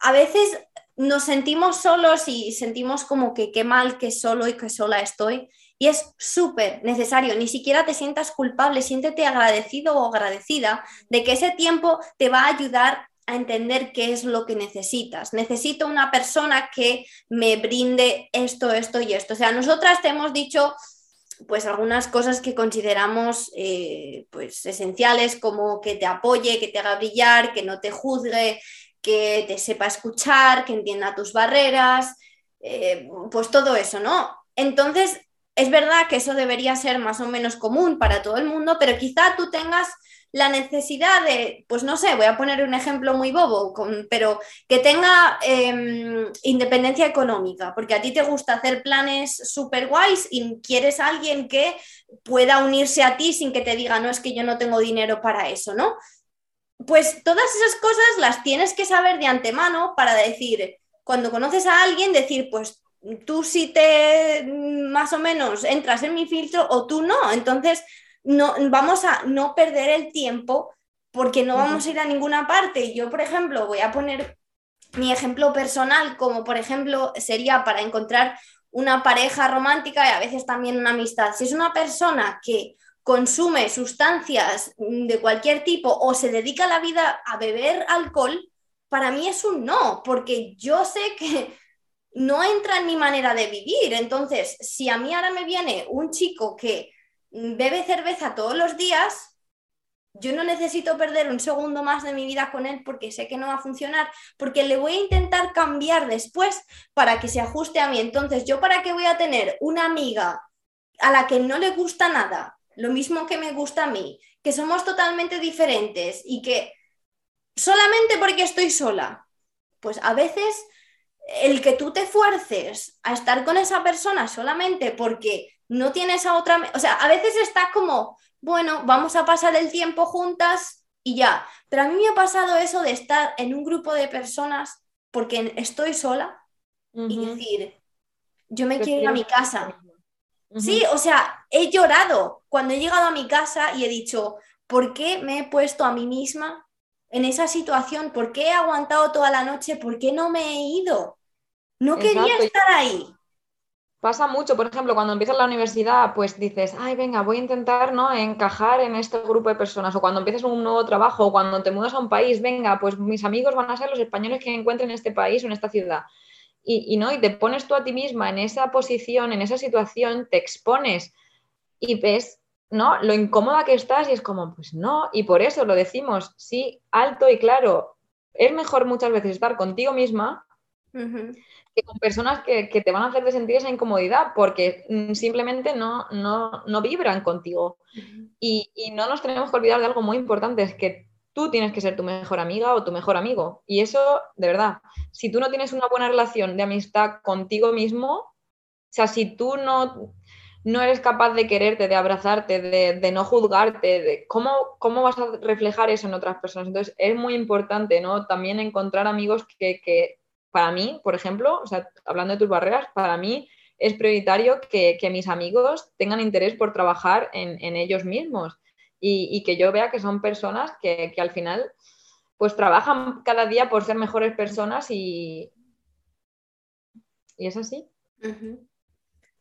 a veces nos sentimos solos y sentimos como que qué mal que solo y que sola estoy. Y es súper necesario, ni siquiera te sientas culpable, siéntete agradecido o agradecida de que ese tiempo te va a ayudar a entender qué es lo que necesitas. Necesito una persona que me brinde esto, esto y esto. O sea, nosotras te hemos dicho pues algunas cosas que consideramos eh, pues esenciales como que te apoye, que te haga brillar, que no te juzgue, que te sepa escuchar, que entienda tus barreras, eh, pues todo eso, ¿no? Entonces, es verdad que eso debería ser más o menos común para todo el mundo, pero quizá tú tengas la necesidad de, pues no sé, voy a poner un ejemplo muy bobo, pero que tenga em, independencia económica, porque a ti te gusta hacer planes súper guays y quieres a alguien que pueda unirse a ti sin que te diga, no es que yo no tengo dinero para eso, ¿no? pues todas esas cosas las tienes que saber de antemano para decir, cuando conoces a alguien, decir, pues tú sí te más o menos entras en mi filtro o tú no. Entonces, no, vamos a no perder el tiempo porque no vamos a ir a ninguna parte. Yo, por ejemplo, voy a poner mi ejemplo personal, como por ejemplo sería para encontrar una pareja romántica y a veces también una amistad. Si es una persona que consume sustancias de cualquier tipo o se dedica la vida a beber alcohol, para mí es un no, porque yo sé que no entra en mi manera de vivir. Entonces, si a mí ahora me viene un chico que bebe cerveza todos los días, yo no necesito perder un segundo más de mi vida con él porque sé que no va a funcionar, porque le voy a intentar cambiar después para que se ajuste a mí. Entonces, ¿yo para qué voy a tener una amiga a la que no le gusta nada, lo mismo que me gusta a mí, que somos totalmente diferentes y que solamente porque estoy sola, pues a veces el que tú te fuerces a estar con esa persona solamente porque no tienes a otra, o sea, a veces está como, bueno, vamos a pasar el tiempo juntas y ya, pero a mí me ha pasado eso de estar en un grupo de personas porque estoy sola y decir, yo me quiero ir a mi casa. Sí, o sea, he llorado cuando he llegado a mi casa y he dicho, ¿por qué me he puesto a mí misma en esa situación? ¿Por qué he aguantado toda la noche? ¿Por qué no me he ido? No quería estar ahí. Pasa mucho, por ejemplo, cuando empiezas la universidad, pues dices, ay, venga, voy a intentar ¿no? encajar en este grupo de personas, o cuando empiezas un nuevo trabajo, o cuando te mudas a un país, venga, pues mis amigos van a ser los españoles que encuentren en este país o en esta ciudad. Y, y, no, y te pones tú a ti misma en esa posición, en esa situación, te expones y ves ¿no? Lo incómoda que estás y es como, pues no, y por eso lo decimos, sí, alto y claro. Es mejor muchas veces estar contigo misma que con personas que, te van a hacer sentir esa incomodidad porque mm, simplemente no, no, vibran contigo. y, y, no nos tenemos que olvidar de algo muy importante, es que tú tienes que ser tu mejor amiga o tu mejor amigo. Y eso, de verdad, si tú no tienes una buena relación de amistad contigo mismo, o sea, si tú no no eres capaz de quererte, de abrazarte, de, no juzgarte, de cómo, cómo vas a reflejar eso en otras personas. Entonces, es muy importante, ¿no? También encontrar amigos que, para mí, por ejemplo, o sea, hablando de tus barreras, para mí es prioritario que, mis amigos tengan interés por trabajar en, ellos mismos y, que yo vea que son personas que, al final pues trabajan cada día por ser mejores personas y, y es así.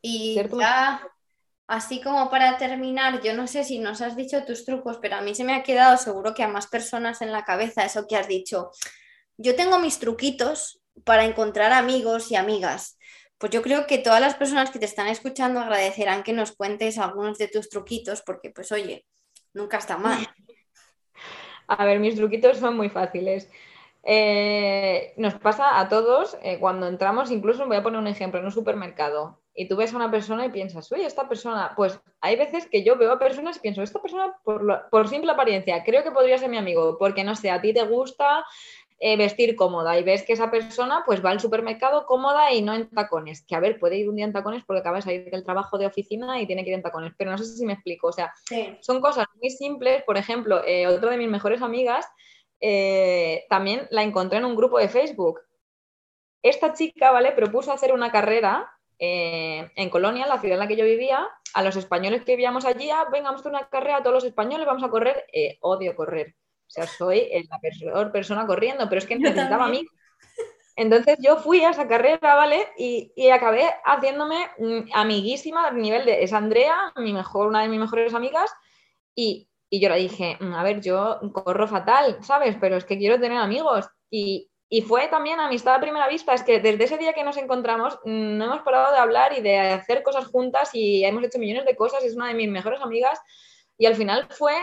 Y ya Así como para terminar, yo no sé si nos has dicho tus trucos, pero a mí se me ha quedado seguro que a más personas en la cabeza eso que has dicho. Yo tengo mis truquitos para encontrar amigos y amigas. Pues yo creo que todas las personas que te están escuchando agradecerán que nos cuentes algunos de tus truquitos, porque pues oye, nunca está mal. [LAUGHS] A ver, mis truquitos son muy fáciles. Eh, nos pasa a todos eh, cuando entramos, incluso voy a poner un ejemplo, en un supermercado y tú ves a una persona y piensas, oye, esta persona, pues hay veces que yo veo a personas y pienso, esta persona por, por simple apariencia, creo que podría ser mi amigo, porque no sé, a ti te gusta eh, vestir cómoda y ves que esa persona pues va al supermercado cómoda y no en tacones, que a ver, puede ir un día en tacones porque acaba de salir del trabajo de oficina y tiene que ir en tacones, pero no sé si me explico, o sea, son cosas muy simples, por ejemplo, eh, otra de mis mejores amigas, eh, también la encontré en un grupo de Facebook. Esta chica, ¿vale? Propuso hacer una carrera eh, en Colonia, la ciudad en la que yo vivía, a los españoles que vivíamos allí, ah, venga, vamos a hacer una carrera, todos los españoles vamos a correr, eh, odio correr. O sea, soy la peor persona corriendo, pero es que necesitaba a mí. [LAUGHS] Entonces yo fui a esa carrera, ¿vale? Y, acabé haciéndome mm, amiguísima a nivel de, es Andrea, mi mejor, una de mis mejores amigas, y, y yo le dije, mm, a ver, yo corro fatal, ¿sabes? Pero es que quiero tener amigos. Y, y fue también amistad a primera vista, es que desde ese día que nos encontramos mm, no hemos parado de hablar y de hacer cosas juntas y hemos hecho millones de cosas, es una de mis mejores amigas y al final fue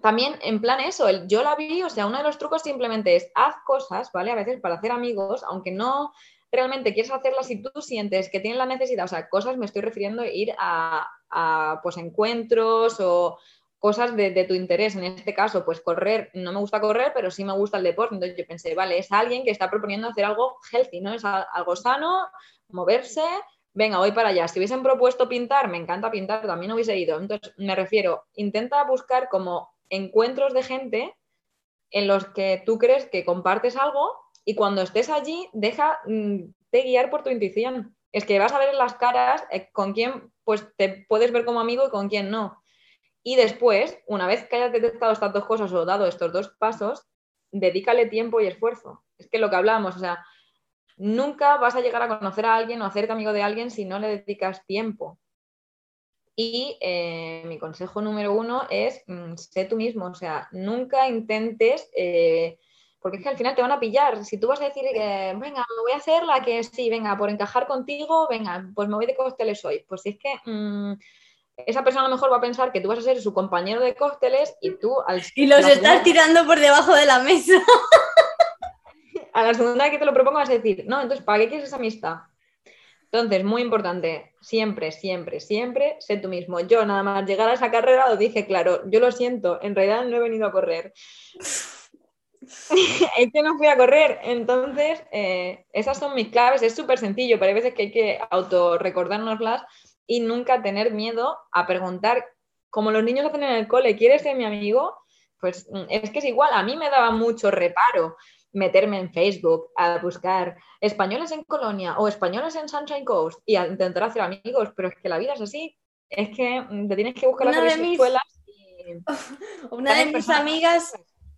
también en plan eso, yo la vi, o sea, uno de los trucos simplemente es haz cosas, ¿vale? A veces para hacer amigos, aunque no realmente quieres hacerlas si tú sientes que tienes la necesidad, o sea, cosas me estoy refiriendo a ir a, a pues encuentros o, cosas de, tu interés. En este caso, pues correr, no me gusta correr, pero sí me gusta el deporte. Entonces yo pensé, vale, es alguien que está proponiendo hacer algo healthy, ¿no? Es algo sano, moverse, venga, voy para allá. Si hubiesen propuesto pintar, me encanta pintar, también hubiese ido. Entonces me refiero, intenta buscar como encuentros de gente en los que tú crees que compartes algo y cuando estés allí, deja mm, de guiar por tu intuición. Es que vas a ver las caras eh, con quién pues te puedes ver como amigo y con quién no. Y después, una vez que hayas detectado estas dos cosas o dado estos dos pasos, dedícale tiempo y esfuerzo. Es que lo que hablábamos, o sea, nunca vas a llegar a conocer a alguien o hacerte amigo de alguien si no le dedicas tiempo. Y eh, mi consejo número uno es, mm, sé tú mismo, o sea, nunca intentes, eh, porque es que al final te van a pillar. Si tú vas a decir, venga, me voy a hacer la que sí, venga, por encajar contigo, venga, pues me voy de cócteles hoy. Pues si es que... Mm, esa persona a lo mejor va a pensar que tú vas a ser su compañero de cócteles y tú al... Y los estás tirando por debajo de la mesa. [LAUGHS] a la segunda vez que te lo propongo vas a decir, no, entonces, ¿para qué quieres esa amistad? Entonces, muy importante, siempre, siempre, siempre sé tú mismo. Yo nada más llegar a esa carrera lo dije claro, yo lo siento, en realidad no he venido a correr. [LAUGHS] es que no fui a correr. Entonces, eh, esas son mis claves. Es súper sencillo, pero hay veces que hay que autorrecordárnoslas y nunca tener miedo a preguntar, como los niños hacen en el cole, ¿quieres ser mi amigo? Pues mm, es que es igual, a mí me daba mucho reparo meterme en Facebook a buscar españoles en Colonia o españoles en Sunshine Coast y a intentar hacer amigos, pero es que la vida es así. es que te tienes que buscar las escuelas. Una de mis [LAUGHS] amigas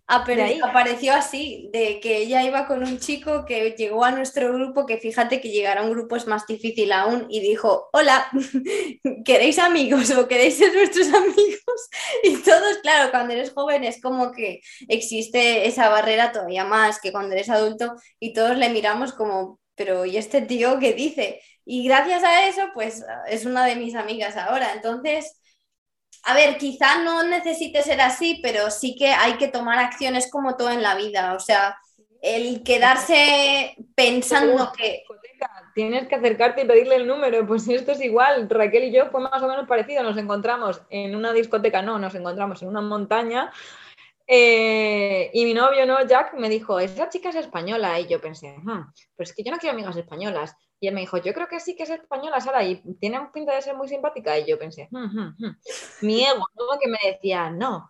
apareció así, de que ella iba con un chico que llegó a nuestro grupo, que fíjate que llegar a un grupo es más difícil aún, y dijo, hola, [LAUGHS] ¿queréis amigos o queréis ser nuestros [LAUGHS] amigos? Y todos, claro, cuando eres joven es como que existe esa barrera todavía más que cuando eres adulto y todos le miramos como, pero ¿y este tío qué dice? Y gracias a eso, pues es una de mis amigas ahora. Entonces, a ver, quizá no necesite ser así, pero sí que hay que tomar acciones como todo en la vida. O sea, el quedarse pensando que... Tienes que acercarte y pedirle el número. Pues esto es igual. Raquel y yo fue más o menos parecido. Nos encontramos en una discoteca, no, nos encontramos en una montaña. Eh, y mi novio, ¿no? Jack, me dijo, esa chica es española. Y yo pensé, hmm, pero es que yo no quiero amigas españolas. Y él me dijo, yo creo que sí que es española, Sara, y tiene pinta de ser muy simpática. Y yo pensé, hmm, hmm, hmm". mi ego, ¿no? que me decía, no.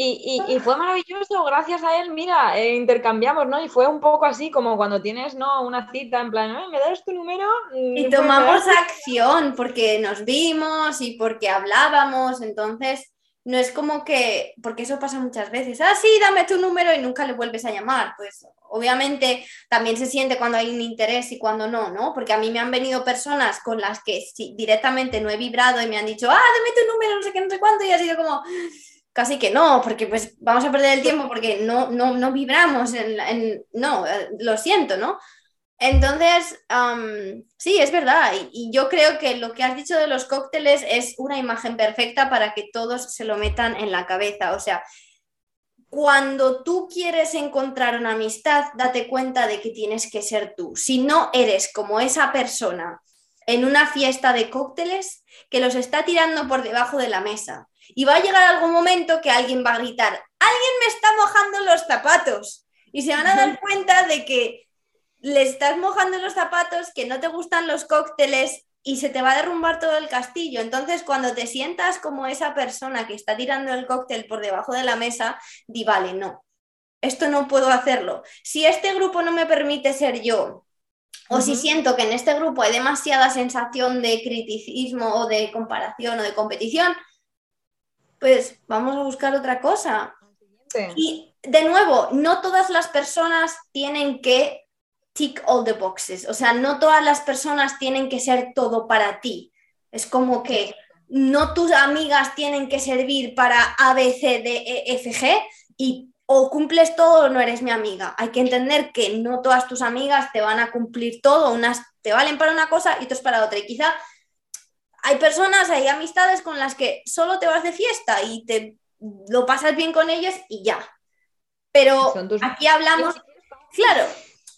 Y, y, fue maravilloso, gracias a él, mira, eh, intercambiamos, ¿no? Y fue un poco así como cuando tienes, ¿no? Una cita en plan, ¿me das tu número? Mm, y tomamos acción porque nos vimos y porque hablábamos, entonces no es como que, porque eso pasa muchas veces, ah, sí, dame tu número y nunca le vuelves a llamar. Pues obviamente también se siente cuando hay un interés y cuando no, ¿no? Porque a mí me han venido personas con las que directamente no he vibrado y me han dicho, ah, dame tu número, no sé qué, no sé cuánto, y ha sido como, casi que no, porque pues vamos a perder el tiempo porque no, no, no vibramos, en, no, eh, lo siento, ¿no? Entonces, sí, es verdad. Y, yo creo que lo que has dicho de los cócteles es una imagen perfecta para que todos se lo metan en la cabeza. O sea, cuando tú quieres encontrar una amistad, date cuenta de que tienes que ser tú. Si no eres como esa persona en una fiesta de cócteles que los está tirando por debajo de la mesa. Y va a llegar algún momento que alguien va a gritar, alguien me está mojando los zapatos. Y se van a dar cuenta de que le estás mojando los zapatos, que no te gustan los cócteles y se te va a derrumbar todo el castillo. Entonces, cuando te sientas como esa persona que está tirando el cóctel por debajo de la mesa, di, vale, no, esto no puedo hacerlo. Si este grupo no me permite ser yo, o si siento que en este grupo hay demasiada sensación de criticismo o de comparación o de competición, pues vamos a buscar otra cosa. Y de nuevo, no todas las personas tienen que tick all the boxes. O sea, no todas las personas tienen que ser todo para ti. Es como que no tus amigas tienen que servir para A, B, C, D, E, F, G y o cumples todo o no eres mi amiga. Hay que entender que no todas tus amigas te van a cumplir todo, unas te valen para una cosa y otras para otra. Y quizá hay personas, hay amistades con las que solo te vas de fiesta y te lo pasas bien con ellas y ya. Pero aquí hablamos, claro,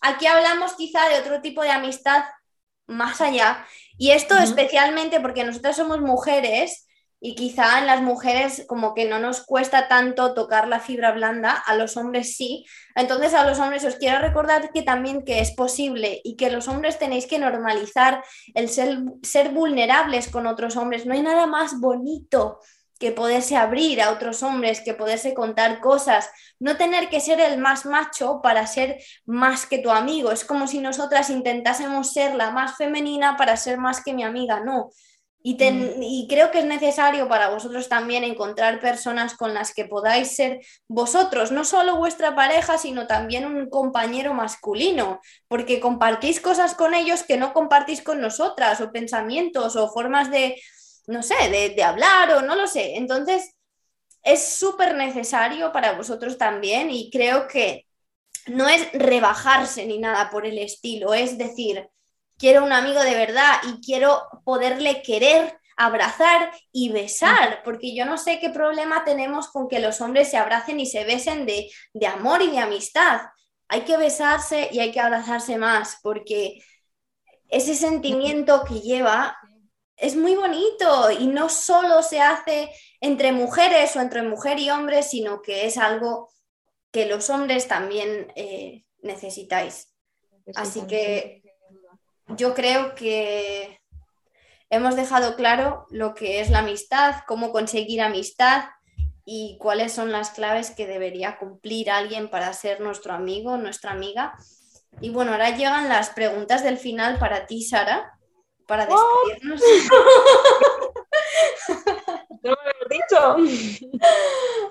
Aquí hablamos quizá de otro tipo de amistad más allá. Y esto especialmente porque nosotras somos mujeres y quizá en las mujeres como que no nos cuesta tanto tocar la fibra blanda, a los hombres sí. Entonces a los hombres os quiero recordar que también que es posible y que los hombres tenéis que normalizar el ser, ser vulnerables con otros hombres. No hay nada más bonito que poderse abrir a otros hombres, que poderse contar cosas, no tener que ser el más macho para ser más que tu amigo. Es como si nosotras intentásemos ser la más femenina para ser más que mi amiga, no. Y, mm. y, creo que es necesario para vosotros también encontrar personas con las que podáis ser vosotros, no solo vuestra pareja, sino también un compañero masculino, porque compartís cosas con ellos que no compartís con nosotras, o pensamientos, o formas de, no sé, de, hablar o no lo sé. Entonces, es súper necesario para vosotros también y creo que no es rebajarse ni nada por el estilo, es decir, quiero un amigo de verdad y quiero poderle querer, abrazar y besar, porque yo no sé qué problema tenemos con que los hombres se abracen y se besen de, de amor y de amistad. Hay que besarse y hay que abrazarse más, porque ese sentimiento que lleva es muy bonito y no solo se hace entre mujeres o entre mujer y hombre, sino que es algo que los hombres también eh, necesitáis. Así que yo creo que hemos dejado claro lo que es la amistad, cómo conseguir amistad y cuáles son las claves que debería cumplir alguien para ser nuestro amigo, nuestra amiga. Y bueno, ahora llegan las preguntas del final para ti, Sara para despedirnos. [LAUGHS] dicho?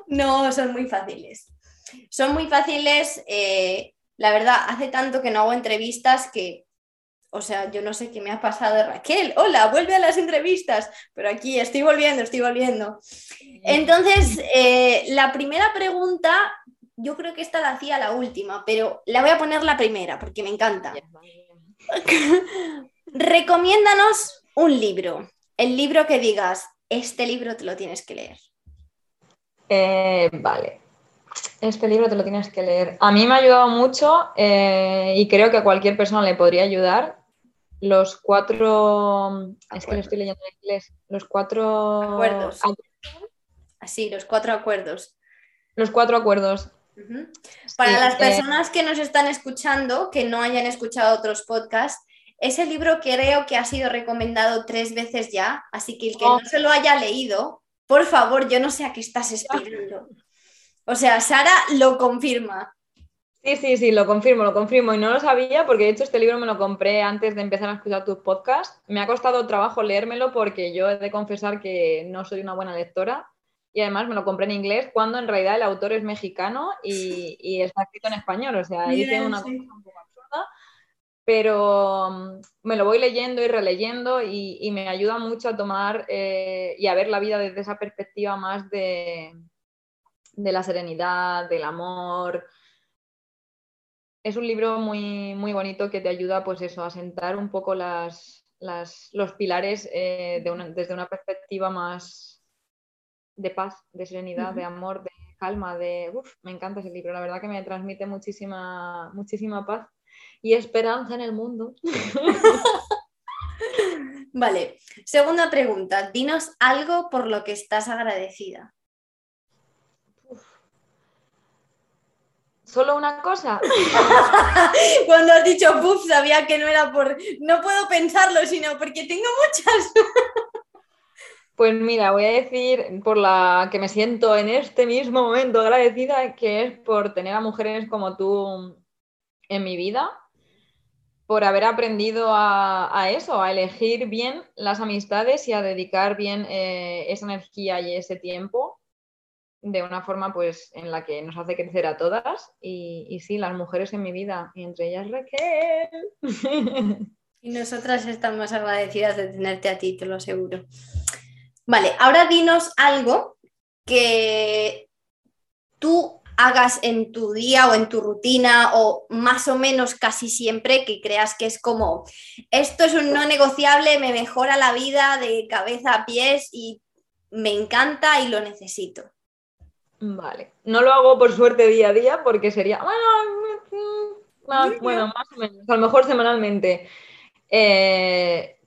No, son muy fáciles. Son muy fáciles. eh, la verdad, hace tanto que no hago entrevistas que, o sea, yo no sé qué me ha pasado, Raquel. Hola, vuelve a las entrevistas. Pero aquí estoy volviendo, estoy volviendo. Entonces, eh, la primera pregunta, yo creo que esta la hacía la última, pero la voy a poner la primera porque me encanta. Recomiéndanos un libro. El libro que digas, este libro te lo tienes que leer. Eh, vale. Este libro te lo tienes que leer. A mí me ha ayudado mucho eh, y creo que a cualquier persona le podría ayudar. Los cuatro. Es que lo estoy leyendo en inglés. Los cuatro. Acuerdos. Así, los cuatro acuerdos. Los cuatro acuerdos. Para Sí, las eh, personas que nos están escuchando, que no hayan escuchado otros podcasts, ese libro creo que ha sido recomendado tres veces ya, así que el que Oh. no se lo haya leído, por favor, yo no sé a qué estás esperando. O sea, Sara lo confirma. Sí, sí, sí, lo confirmo, lo confirmo. Y no lo sabía porque de hecho este libro me lo compré antes de empezar a escuchar tus podcasts. Me ha costado trabajo leérmelo porque yo he de confesar que no soy una buena lectora. Y además me lo compré en inglés cuando en realidad el autor es mexicano y, y está escrito en español. O sea, hice una sí. cosa un poco absurda. Pero mm, me lo voy leyendo y releyendo y, y me ayuda mucho a tomar eh, y a ver la vida desde esa perspectiva más de, de la serenidad, del amor. Es un libro muy, muy bonito que te ayuda, pues eso, a sentar un poco las, las- los pilares eh, de una- desde una perspectiva más de paz, de serenidad, de amor, de calma, de... Uf, me encanta ese libro, la verdad que me transmite muchísima, muchísima paz y esperanza en el mundo. [LAUGHS] Vale, segunda pregunta. Dinos algo por lo que estás agradecida. ¿Solo una cosa? [LAUGHS] Cuando has dicho puff, sabía que no era por. No puedo pensarlo, sino porque tengo muchas. [LAUGHS] Pues mira, voy a decir por la que me siento en este mismo momento agradecida, que es por tener a mujeres como tú en mi vida, por haber aprendido a, eso, a elegir bien las amistades y a dedicar bien eh, esa energía y ese tiempo de una forma pues en la que nos hace crecer a todas y, y sí, las mujeres en mi vida, y entre ellas Raquel. [LAUGHS] Y nosotras estamos agradecidas de tenerte a ti, te lo aseguro. Vale, ahora dinos algo que tú hagas en tu día o en tu rutina o más o menos casi siempre que creas que es como esto es un no negociable, me mejora la vida de cabeza a pies y me encanta y lo necesito. Vale. No lo hago por suerte día a día porque sería. Bueno, mm, más- bueno, más o menos. A lo mejor semanalmente. Eh,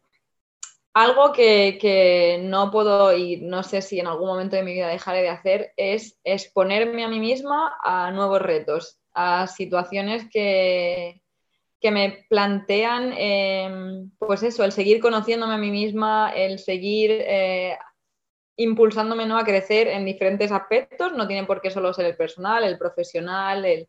algo que, que no puedo y no sé si en algún momento de mi vida dejaré de hacer es exponerme a mí misma a nuevos retos, a situaciones que, que me plantean, eh, pues eso, el seguir conociéndome a mí misma, el seguir eh, impulsándome ¿no? a crecer en diferentes aspectos, no tiene por qué solo ser el personal, el profesional, el...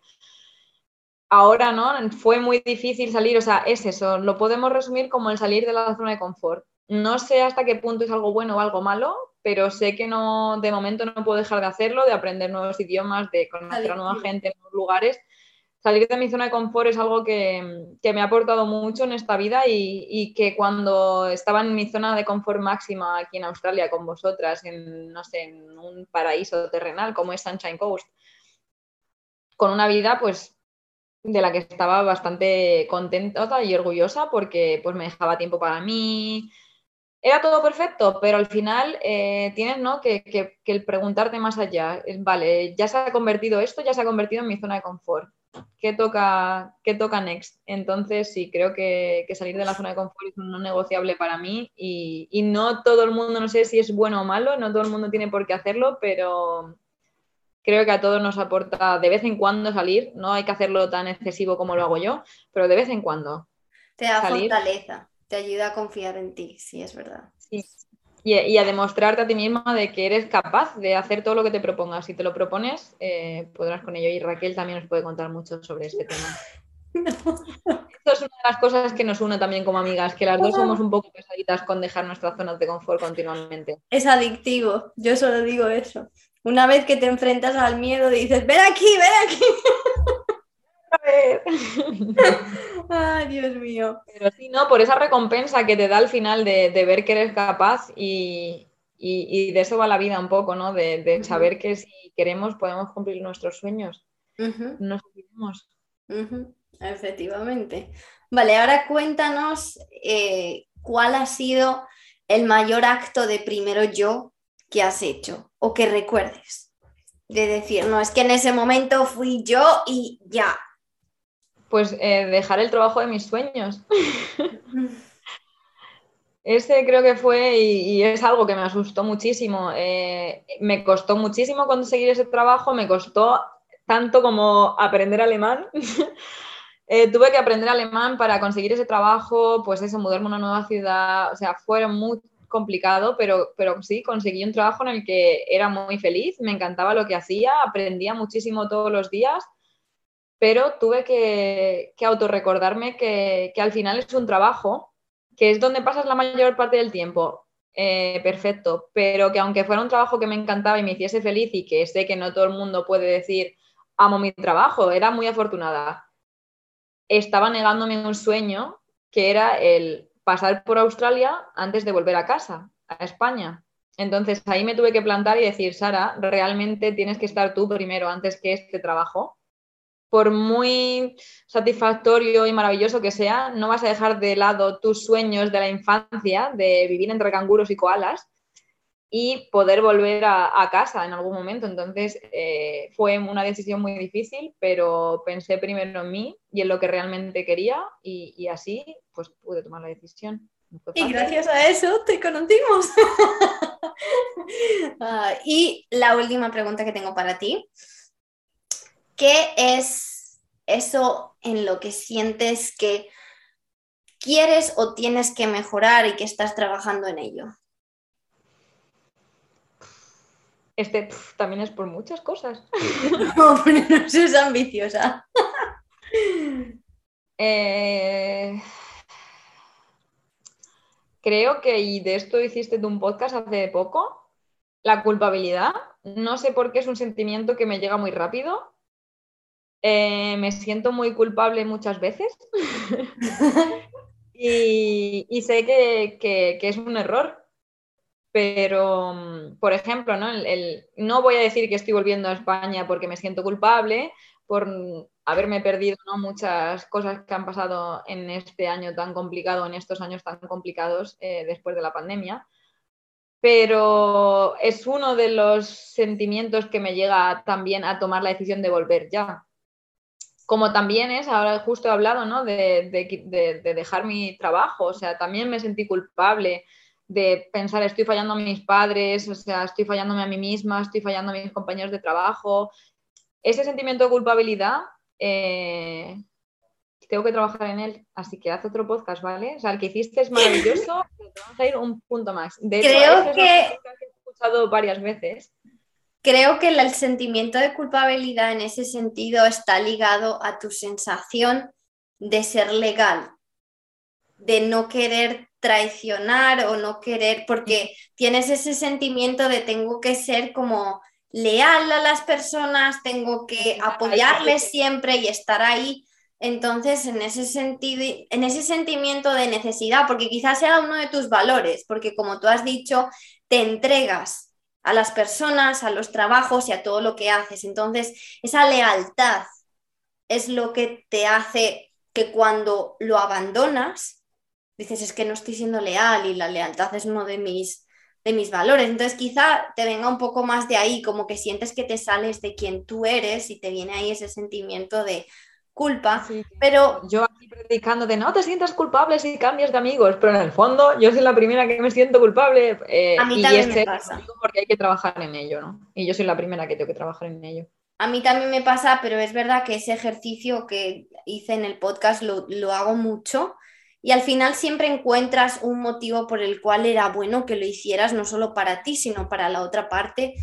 Ahora, ¿no? Fue muy difícil salir, o sea, es eso, lo podemos resumir como el salir de la zona de confort. No sé hasta qué punto es algo bueno o algo malo, pero sé que no, de momento no puedo dejar de hacerlo, de aprender nuevos idiomas, de conocer a nueva gente en nuevos lugares. Salir de mi zona de confort es algo que, que me ha aportado mucho en esta vida y, y que cuando estaba en mi zona de confort máxima aquí en Australia con vosotras, en, no sé, en un paraíso terrenal como es Sunshine Coast, con una vida pues de la que estaba bastante contenta y orgullosa porque pues me dejaba tiempo para mí. Era todo perfecto, pero al final eh, tienes ¿no? que, que, que el preguntarte más allá, vale, ya se ha convertido esto, ya se ha convertido en mi zona de confort. ¿Qué toca, qué toca next? Entonces sí, creo que, que salir de la zona de confort es un no negociable para mí y, y no todo el mundo, no sé si es bueno o malo, no todo el mundo tiene por qué hacerlo, pero creo que a todos nos aporta de vez en cuando salir, no hay que hacerlo tan excesivo como lo hago yo, pero de vez en cuando. Te da Salir. fortaleza, te ayuda a confiar en ti, sí, es verdad. Sí. Y, y a demostrarte a ti misma de que eres capaz de hacer todo lo que te propongas. Si te lo propones, eh, podrás con ello. Y Raquel también nos puede contar mucho sobre este tema. [LAUGHS] Esto es una de las cosas que nos une también como amigas, que las dos somos un poco pesaditas con dejar nuestra zona de confort continuamente. Es adictivo, yo solo digo eso. Una vez que te enfrentas al miedo, dices, ven aquí, ven aquí. [LAUGHS] [LAUGHS] Ay, Dios mío. Pero sí, ¿no? Por esa recompensa que te da al final de, ver que eres capaz y, de eso va la vida un poco, ¿no? De, saber que si queremos podemos cumplir nuestros sueños. Nos olvidemos. Efectivamente. Vale, ahora cuéntanos eh, cuál ha sido el mayor acto de primero yo que has hecho o que recuerdes. De decir, no, es que en ese momento fui yo y ya. Pues eh, dejar el trabajo de mis sueños. [LAUGHS] Ese creo que fue y, es algo que me asustó muchísimo. Eh, me costó muchísimo conseguir ese trabajo, me costó tanto como aprender alemán. [LAUGHS] Eh, tuve que aprender alemán para conseguir ese trabajo, pues eso, mudarme a una nueva ciudad, o sea, fue muy complicado, pero, pero sí, conseguí un trabajo en el que era muy feliz, me encantaba lo que hacía, aprendía muchísimo todos los días, pero tuve que, que autorrecordarme que, al final es un trabajo, que es donde pasas la mayor parte del tiempo, eh, perfecto, pero que aunque fuera un trabajo que me encantaba y me hiciese feliz y que sé que no todo el mundo puede decir, amo mi trabajo, era muy afortunada. Estaba negándome un sueño que era el pasar por Australia antes de volver a casa, a España. Entonces ahí me tuve que plantar y decir, Sara, realmente tienes que estar tú primero antes que este trabajo. Por muy satisfactorio y maravilloso que sea, no vas a dejar de lado tus sueños de la infancia, de vivir entre canguros y koalas, y poder volver a, casa en algún momento. Entonces eh, fue una decisión muy difícil, pero pensé primero en mí y en lo que realmente quería y, así pues pude tomar la decisión. Y gracias a eso te conocimos. [LAUGHS] Ah, y la última pregunta que tengo para ti. ¿Qué es eso en lo que sientes que quieres o tienes que mejorar y que estás trabajando en ello? Este también es por muchas cosas. [LAUGHS] no, pero no seas ambiciosa. Eh, creo que, y de esto hiciste un podcast hace poco, la culpabilidad. No sé por qué es un sentimiento que me llega muy rápido. Eh, me siento muy culpable muchas veces. [LAUGHS] y, sé que es un error pero, mm, por ejemplo, ¿no? no voy a decir que estoy volviendo a España porque me siento culpable por haberme perdido muchas cosas que han pasado en este año tan complicado, en estos años tan complicados eh, después de la pandemia. Pero es uno de los sentimientos que me llega también a tomar la decisión de volver ya. Como también es, ahora justo he hablado, ¿no? de, de dejar mi trabajo, o sea, también me sentí culpable de pensar estoy fallando a mis padres, o sea, estoy fallándome a mí misma, estoy fallando a mis compañeros de trabajo. Ese sentimiento de culpabilidad, eh, tengo que trabajar en él, así que haz otro podcast, ¿vale? O sea, el que hiciste es maravilloso, [LAUGHS] pero vamos a ir un punto más. De hecho, Creo que... he escuchado varias veces. Creo que el sentimiento de culpabilidad en ese sentido está ligado a tu sensación de ser legal, de no querer traicionar o no querer, porque tienes ese sentimiento de tengo que ser como leal a las personas, tengo que apoyarles siempre y estar ahí. Entonces, en ese sentido, en ese sentimiento de necesidad, porque quizás sea uno de tus valores, porque como tú has dicho, te entregas a las personas, a los trabajos y a todo lo que haces. Entonces, esa lealtad es lo que te hace que cuando lo abandonas, dices, es que no estoy siendo leal y la lealtad es uno de mis, de mis valores. Entonces quizá te venga un poco más de ahí, como que sientes que te sales de quien tú eres y te viene ahí ese sentimiento de culpa, pero... Yo aquí predicando de no te sientas culpable si cambias de amigos, pero en el fondo yo soy la primera que me siento culpable. Eh, a mí también me pasa. Porque hay que trabajar en ello, ¿no? Y yo soy la primera que tengo que trabajar en ello. A mí también me pasa, pero es verdad que ese ejercicio que hice en el podcast lo, lo hago mucho y al final siempre encuentras un motivo por el cual era bueno que lo hicieras, no solo para ti, sino para la otra parte.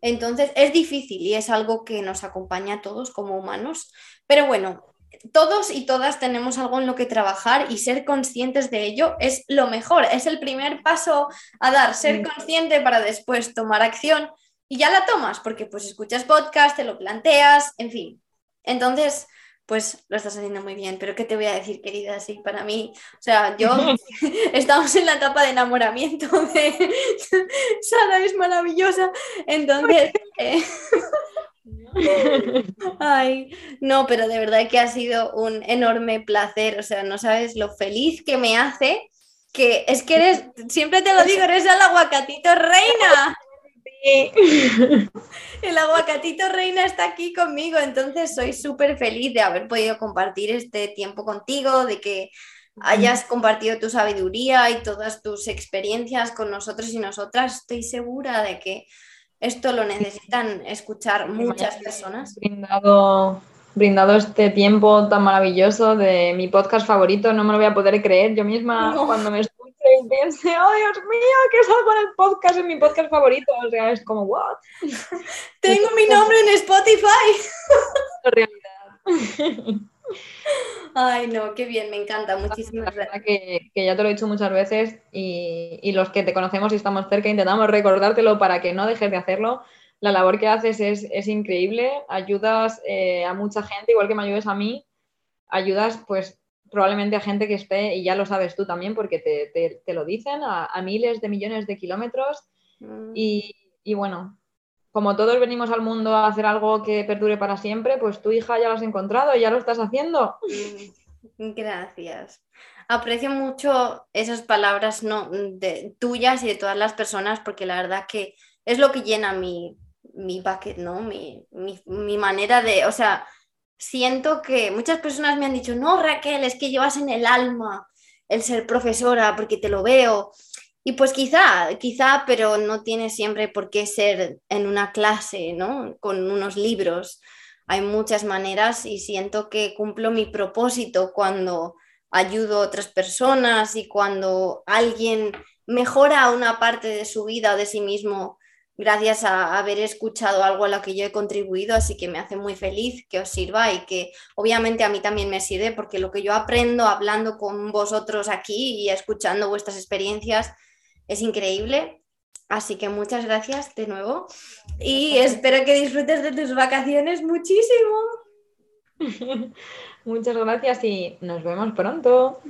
Entonces es difícil y es algo que nos acompaña a todos como humanos. Pero bueno, todos y todas tenemos algo en lo que trabajar y ser conscientes de ello es lo mejor, es el primer paso a dar, ser consciente para después tomar acción. Y ya la tomas porque pues escuchas podcast, te lo planteas, en fin. Entonces, pues lo estás haciendo muy bien, pero ¿qué te voy a decir, querida? Sí, para mí, o sea, yo [LAUGHS] [LAUGHS] estamos en la etapa de enamoramiento de [LAUGHS] Sara es maravillosa, entonces... Eh, [LAUGHS] ay, no, pero de verdad que ha sido un enorme placer, o sea, no sabes lo feliz que me hace, que es que eres, siempre te lo digo, eres el aguacatito reina. El aguacatito reina está aquí conmigo, entonces soy súper feliz de haber podido compartir este tiempo contigo, de que hayas compartido tu sabiduría y todas tus experiencias con nosotros y nosotras. Estoy segura de que esto lo necesitan escuchar muchas personas. Brindado, brindado este tiempo tan maravilloso de mi podcast favorito, no me lo voy a poder creer. Yo misma, cuando me y piense, oh Dios mío, que salgo en el podcast, en mi podcast favorito. O sea, es como, ¿what? [LAUGHS] Tengo mi nombre en Spotify. [LAUGHS] realidad. [LAUGHS] Ay, no, qué bien, me encanta, muchísimas gracias. Que, que, ya te lo he dicho muchas veces y, y, los que te conocemos y estamos cerca intentamos recordártelo para que no dejes de hacerlo. La labor que haces es, es increíble, ayudas eh, a mucha gente, igual que me ayudes a mí, ayudas pues probablemente a gente que esté, y ya lo sabes tú también porque te, lo dicen, a, miles de millones de kilómetros. Mm. Y, bueno, como todos venimos al mundo a hacer algo que perdure para siempre, pues tu hija ya lo has encontrado y ya lo estás haciendo. Mm. Gracias. Aprecio mucho esas palabras de, tuyas y de todas las personas porque la verdad que es lo que llena mi, mi bucket, ¿no? Mi, mi, mi manera de, o sea, siento que muchas personas me han dicho, no, Raquel, es que llevas en el alma el ser profesora porque te lo veo. Y pues quizá, quizá, pero no tiene siempre por qué ser en una clase, ¿no? Con unos libros. Hay muchas maneras y siento que cumplo mi propósito cuando ayudo a otras personas y cuando alguien mejora una parte de su vida o de sí mismo gracias a haber escuchado algo a lo que yo he contribuido, así que me hace muy feliz que os sirva y que obviamente a mí también me sirve porque lo que yo aprendo hablando con vosotros aquí y escuchando vuestras experiencias es increíble. Así que muchas gracias de nuevo y espero que disfrutes de tus vacaciones muchísimo. [LAUGHS] Muchas gracias y nos vemos pronto.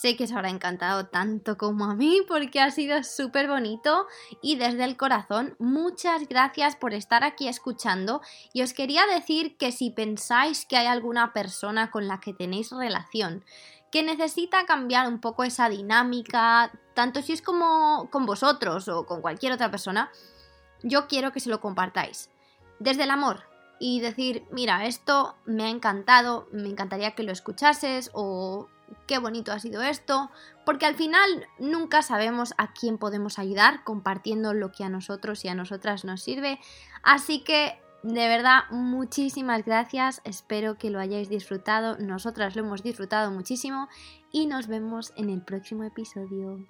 Sé que os habrá encantado tanto como a mí porque ha sido súper bonito y desde el corazón muchas gracias por estar aquí escuchando y os quería decir que si pensáis que hay alguna persona con la que tenéis relación que necesita cambiar un poco esa dinámica, tanto si es como con vosotros o con cualquier otra persona, yo quiero que se lo compartáis. Desde el amor, y decir, mira, esto me ha encantado, me encantaría que lo escuchases o qué bonito ha sido esto, porque al final nunca sabemos a quién podemos ayudar compartiendo lo que a nosotros y a nosotras nos sirve. Así que de verdad, muchísimas gracias. Espero que lo hayáis disfrutado. Nosotras lo hemos disfrutado muchísimo. Y nos vemos en el próximo episodio.